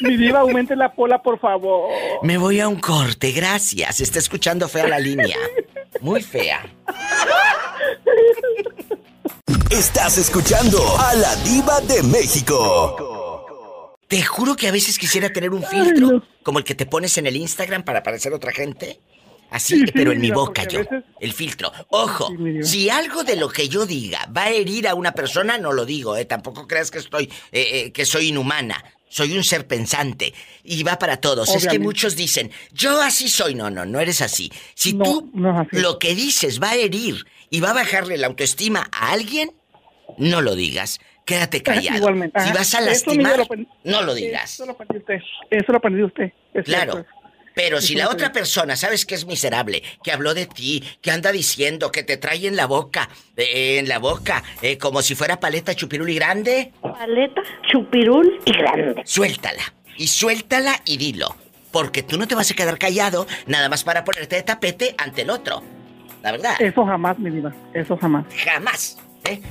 Mi diva, aumente la pola, por favor. Me voy a un corte, gracias. Está escuchando fea la línea. Muy fea. Estás escuchando a la diva de México. Te juro que a veces quisiera tener un filtro como el que te pones en el Instagram para parecer otra gente. Así, Sí, sí, pero en mi boca yo. veces- El filtro. Ojo, Sí, si algo de lo que yo diga va a herir a una persona, no lo digo, ¿eh? Tampoco creas que estoy, eh, eh, que soy inhumana. Soy un ser pensante. Y va para todos. Es que muchos dicen, yo así soy. No, no, no eres así. Si tú lo que dices va a herir y va a bajarle la autoestima a alguien, no lo digas. Quédate callado. Igualmente. Si vas a lastimar, lo no lo digas. Eso lo aprendió usted. Eso lo aprendió usted. Es Claro. cierto. Pero si la otra persona sabes que es miserable, que habló de ti, que anda diciendo, que te trae en la boca, eh, en la boca, eh, como si fuera paleta chupirul y grande, Paleta, chupirul y grande. suéltala. Y suéltala y dilo. Porque tú no te vas a quedar callado nada más para ponerte de tapete ante el otro. La verdad. Eso jamás, mi diva. Eso jamás. Jamás.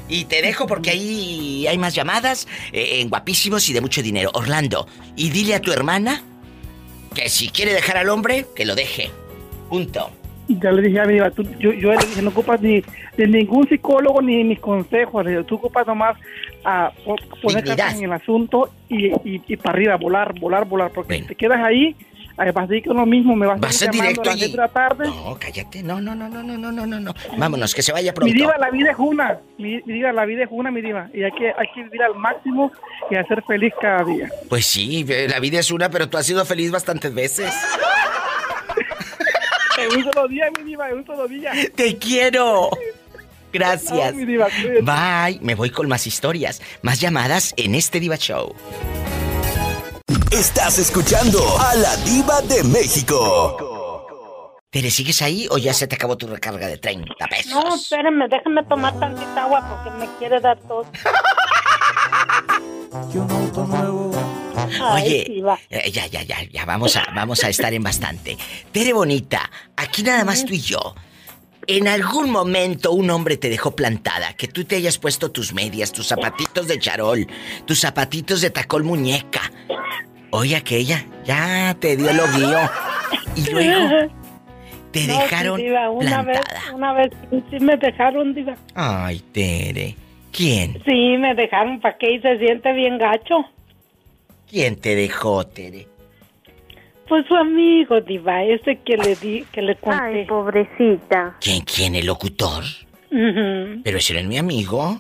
Y te dejo porque ahí hay más llamadas eh, en guapísimos y de mucho dinero. Orlando, y dile a tu hermana que si quiere dejar al hombre, que lo deje. Punto. Ya le dije a mi diva, tú- yo, yo le dije, no ocupas ni de ningún psicólogo ni de mis consejos. Tú ocupas nomás a po- poner en el asunto y, y, y para arriba, volar, volar, volar. Porque si te quedas ahí, Así que lo mismo me vas, a ser directo a allí? La tarde. No, cállate. No, no, no, no, no, no, no, no. Vámonos, que se vaya pronto. Mi diva, la vida es una. Mi, mi diva, la vida es una, mi diva. Y hay que, hay que vivir al máximo y hacer feliz cada día. Pues sí, eh, la vida es una, pero tú has sido feliz bastantes veces. *laughs* en un solo día, mi diva, en un solo día. Te quiero. *laughs* Gracias. Ay, diva, Bye. Me voy con más historias, más llamadas en este Diva Show. Estás escuchando a la diva de México. ¿Tere, sigues ahí o ya se te acabó tu recarga de 30 pesos? No, espérenme, déjenme tomar tantita agua porque me quiere dar tos. Oye, eh, ya, ya, ya, ya, vamos a, vamos a estar en bastante. Tere Bonita, aquí nada más tú y yo. En algún momento un hombre te dejó plantada, que tú te hayas puesto tus medias, tus zapatitos de charol, tus zapatitos de tacón muñeca. Oye, aquella, ya te dio el oguío. Y luego te No, sí, dejaron diva, una vez, plantada. una vez sí, me dejaron, diva. Ay, Tere. ¿Quién? Sí, me dejaron para que y se siente bien gacho. ¿Quién te dejó, Tere? Pues su amigo, Diva, ese que le di, que le conté. Ay, pobrecita. ¿Quién, quién, el locutor? Pero ese es mi amigo.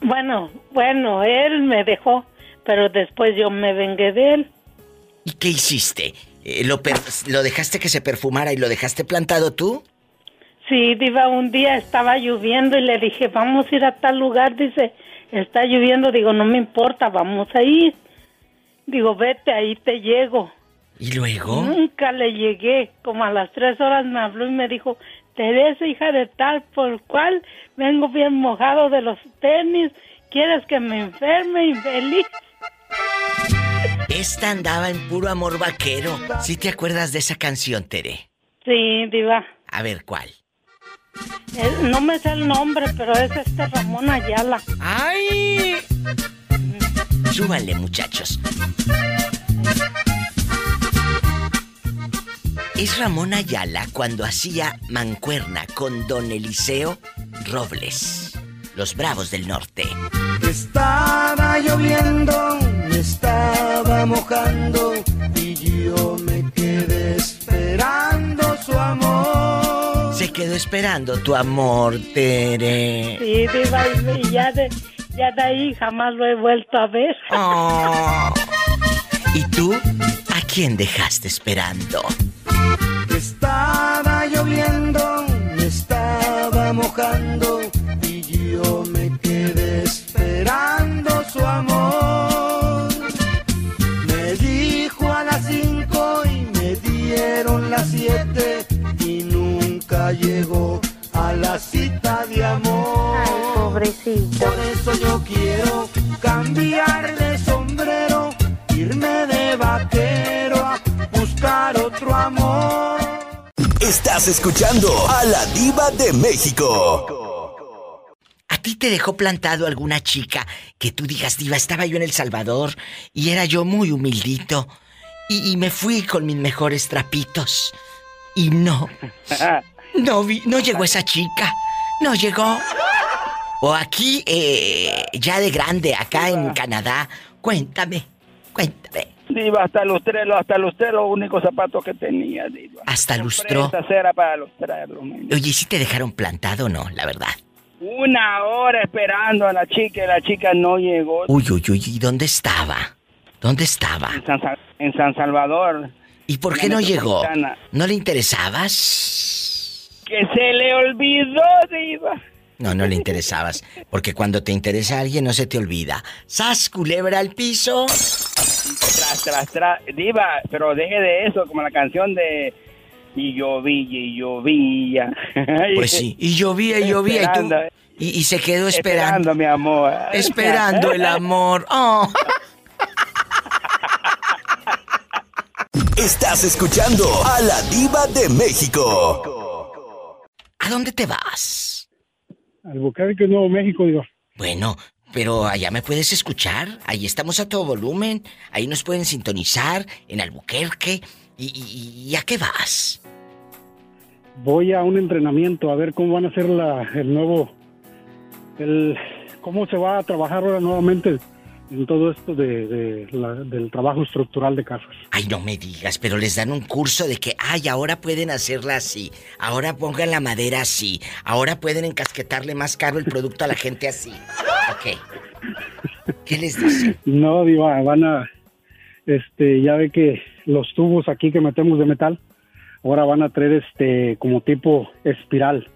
Bueno, bueno, él me dejó, pero después yo me vengué de él. ¿Y qué hiciste? Eh, ¿lo, ¿Lo dejaste que se perfumara y lo dejaste plantado tú? Sí, Diva, un día estaba lloviendo y le dije, vamos a ir a tal lugar. Dice, está lloviendo. Digo, no me importa, vamos a ir. Digo, vete, ahí te llego. ¿Y luego? Nunca le llegué. Como a las tres horas me habló y me dijo, Teresa, hija de tal por cual, vengo bien mojado de los tenis. ¿Quieres que me enferme infeliz? Esta andaba en puro amor vaquero. ¿Sí te acuerdas de esa canción, Tere? Sí, Diva. A ver, ¿cuál? Eh, No me sé el nombre, pero es este Ramón Ayala. ¡Ay! Súbanle, muchachos. Es Ramón Ayala cuando hacía mancuerna con don Eliseo Robles, los Bravos del Norte. Estaba lloviendo, me estaba mojando y yo me quedé esperando su amor. Se quedó esperando tu amor, Tere. Sí, Diva, y y ya de, ya de ahí jamás lo he vuelto a ver. Oh. ¿Y tú? ¿A quién dejaste esperando? Estaba lloviendo, me estaba mojando y yo me quedé esperando su amor. Las siete y nunca llegó a la cita de amor. Ay. Por eso yo quiero cambiar de sombrero, irme de vaquero a buscar otro amor. Estás escuchando a la diva de México. ¿A ti te dejó plantado alguna chica que tú digas, diva, estaba yo en El Salvador y era yo muy humildito y, y me fui con mis mejores trapitos y no, no vi, no llegó esa chica, no llegó. O aquí, eh, ya de grande, acá en Canadá, cuéntame, cuéntame. Diva, hasta lustré, hasta lustré los únicos zapatos que tenía, Diva. Hasta lustró. Cera para lustrarlo. Oye, ¿sí te dejaron plantado o no? La verdad. Una hora esperando a la chica y la chica no llegó. Uy, uy, uy, ¿y dónde estaba? ¿Dónde estaba? En San, Sa- en San Salvador. ¿Y por qué no llegó? ¿No le interesabas? Que se le olvidó, Diva. No, no le interesabas. Porque cuando te interesa a alguien no se te olvida. ¡Sas, culebra al piso! Tras, tras, tras. Diva, pero deje de eso, como la canción de... Y llovía, y llovía. *laughs* Pues sí, y llovía y llovía y tú... Y, y se quedó esperando. Esperando, mi amor. Esperando el amor. Oh. *laughs* Estás escuchando a la diva de México. ¿A dónde te vas? Albuquerque, Nuevo México, digo. Bueno, pero allá me puedes escuchar. Ahí estamos a todo volumen. Ahí nos pueden sintonizar en Albuquerque. ¿Y, y- y a qué vas? Voy a un entrenamiento a ver cómo van a hacer la, el nuevo, el, cómo se va a trabajar ahora nuevamente en todo esto de, de la- del trabajo estructural de casas. Ay, no me digas, pero les dan un curso de que, ay, ahora pueden hacerla así, ahora pongan la madera así, ahora pueden encasquetarle más caro el producto a la gente así. Ok. ¿Qué les dicen? No, Diva, van a, este, ya ve que los tubos aquí que metemos de metal, ahora van a traer este, como tipo espiral,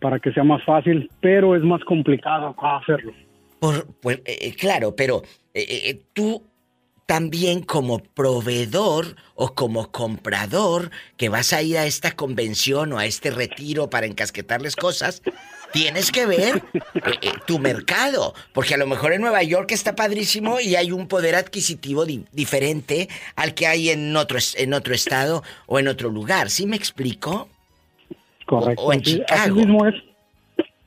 para que sea más fácil, pero es más complicado hacerlo. Por, pues, eh, eh, claro, pero eh, eh, tú también como proveedor o como comprador que vas a ir a esta convención o a este retiro para encasquetarles cosas, tienes que ver eh, tu mercado, porque a lo mejor en Nueva York está padrísimo y hay un poder adquisitivo di- diferente al que hay en otro en otro estado o en otro lugar. ¿Sí me explico? Correcto. O en así- Chicago. Así mismo es.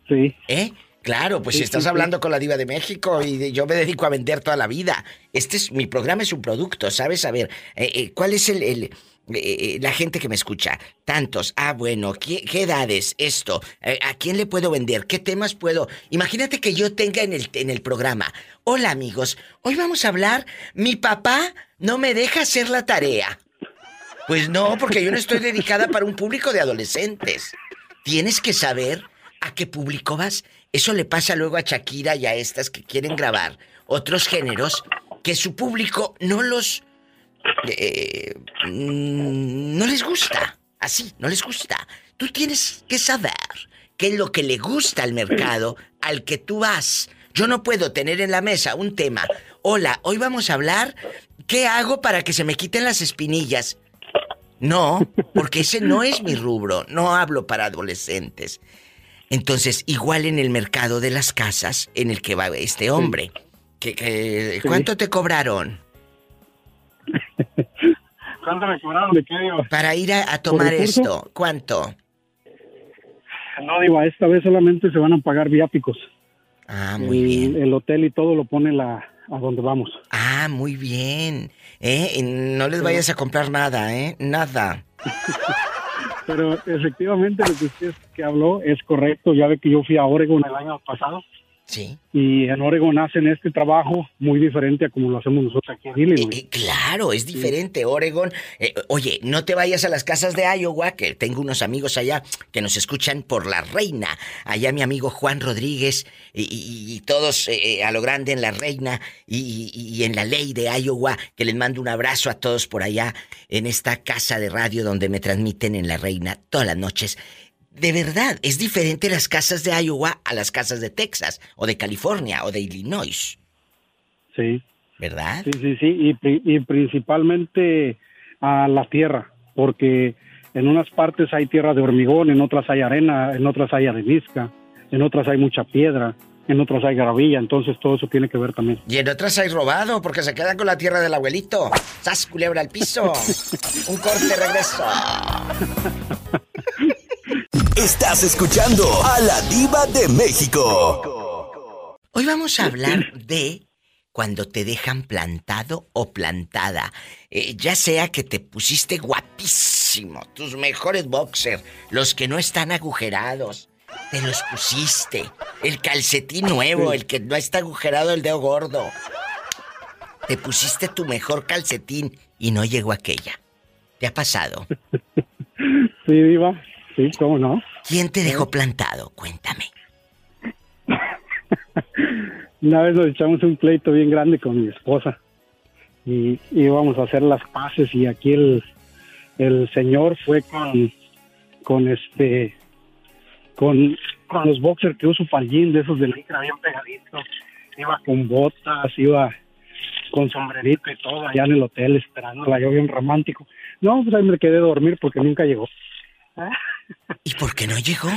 Sí. ¿Eh? Claro, pues Sí, si estás sí, sí. hablando con la diva de México y de- yo me dedico a vender toda la vida. Este es mi programa es un producto, ¿sabes? A ver, eh, eh, ¿cuál es el, el, eh, la gente que me escucha? Tantos. Ah, bueno, ¿qué, qué edades? Esto. ¿A quién le puedo vender? ¿Qué temas puedo? Imagínate que yo tenga en el, en el programa. Hola amigos, hoy vamos a hablar. Mi papá no me deja hacer la tarea. Pues no, porque yo no estoy dedicada para un público de adolescentes. Tienes que saber a qué público vas. Eso le pasa luego a Shakira y a estas que quieren grabar otros géneros que su público no los... eh, mm, no les gusta. Así, no les gusta. Tú tienes que saber qué es lo que le gusta al mercado al que tú vas. Yo no puedo tener en la mesa un tema. Hola, hoy vamos a hablar qué hago para que se me quiten las espinillas. No, porque ese no es mi rubro. No hablo para adolescentes. Entonces, igual en el mercado de las casas en el que va este hombre. Que, que- Sí. ¿Cuánto te cobraron? *laughs* ¿Cuánto me cobraron de qué, Diva? Para ir a, a tomar esto. ¿Cuánto? No, Diva, esta vez solamente se van a pagar viáticos. Ah, muy el, bien. El hotel y todo lo pone la, a donde vamos. Ah, muy bien. ¿Eh? Y No les vayas a comprar nada, ¿eh? Nada. *laughs* Pero efectivamente lo que usted que habló es correcto. Ya ve que yo fui a Oregon el año pasado. Sí. Y en Oregon hacen este trabajo muy diferente a como lo hacemos nosotros aquí en Illinois. Claro, es diferente, Oregon. Eh, oye, no te vayas a las casas de Iowa, que tengo unos amigos allá que nos escuchan por la reina. Allá mi amigo Juan Rodríguez y, y- y todos eh, eh, a lo grande en la reina y, y- y en la ley de Iowa, que les mando un abrazo a todos por allá en esta casa de radio donde me transmiten en la reina todas las noches. De verdad, es diferente las casas de Iowa a las casas de Texas o de California o de Illinois. Sí. ¿Verdad? Sí, sí, sí. Y, pri- y principalmente a la tierra, porque en unas partes hay tierra de hormigón, en otras hay arena, en otras hay arenisca, en otras hay mucha piedra, en otras hay gravilla. Entonces todo eso tiene que ver también. Y en otras hay robado porque se quedan con la tierra del abuelito. ¡Sas, culebra al piso! *laughs* Un corte, regreso. *laughs* Estás escuchando a la diva de México. Hoy vamos a hablar de cuando te dejan plantado o plantada. Eh, ya sea que te pusiste guapísimo, tus mejores boxers, los que no están agujerados, te los pusiste. El calcetín nuevo, el que no está agujerado, el dedo gordo. Te pusiste tu mejor calcetín y no llegó aquella. ¿Te ha pasado? *laughs* Sí, Diva. Sí, cómo no. ¿Quién te dejó plantado? Cuéntame. *laughs* Una vez nos echamos un pleito bien grande con mi esposa y íbamos a hacer las paces y aquí el, el señor fue con, con este, con, con los boxers que uso para gym, de esos de licra bien pegaditos. Iba con botas, iba con sombrerito y todo allá en el hotel esperándola, yo bien romántico. No, pues ahí me quedé a dormir porque nunca llegó. ¿Y por qué no llegó?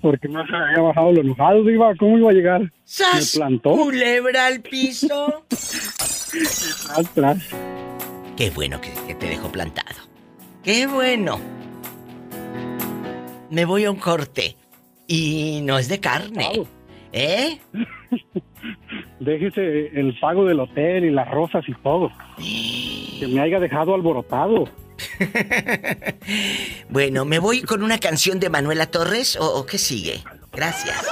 Porque no se había bajado lo enojado, iba, ¿cómo iba a llegar? ¡Sas! Me plantó. Culebra al piso. Tras, tras. Qué bueno que, que te dejó plantado. Qué bueno. Me voy a un corte. Y no es de carne. ¿Eh? *laughs* Déjese el pago del hotel y las rosas y todo. *gasps* Que me haya dejado alborotado. *laughs* Bueno, ¿me voy con una canción de Manuela Torres o, o qué sigue? Gracias.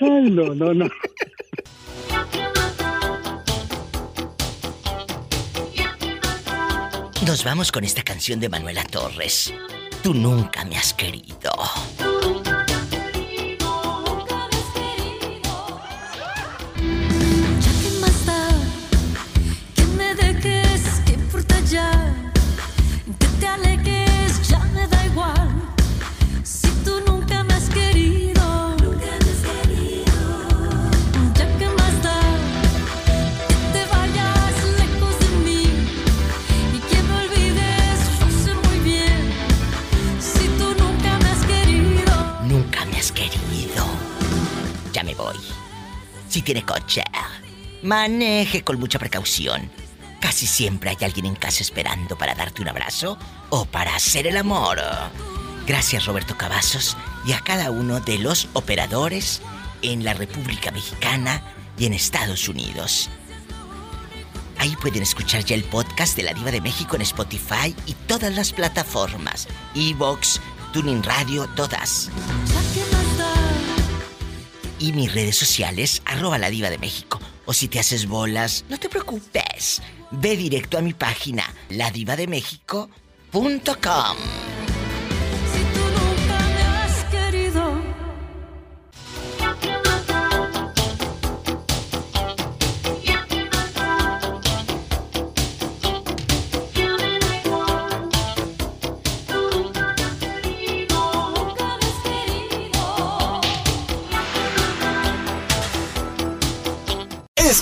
Ay, no, no, no. Nos vamos con esta canción de Manuela Torres. Tú nunca me has querido. Si tiene coche, maneje con mucha precaución. Casi siempre hay alguien en casa esperando para darte un abrazo o para hacer el amor. Gracias Roberto Cavazos y a cada uno de los operadores en la República Mexicana y en Estados Unidos. Ahí pueden escuchar ya el podcast de La Diva de México en Spotify y todas las plataformas. Evox, Tuning Radio, todas. Y mis redes sociales, arroba la diva de México. o si te haces bolas, no te preocupes. Ve directo a mi página, ladivademexico.com.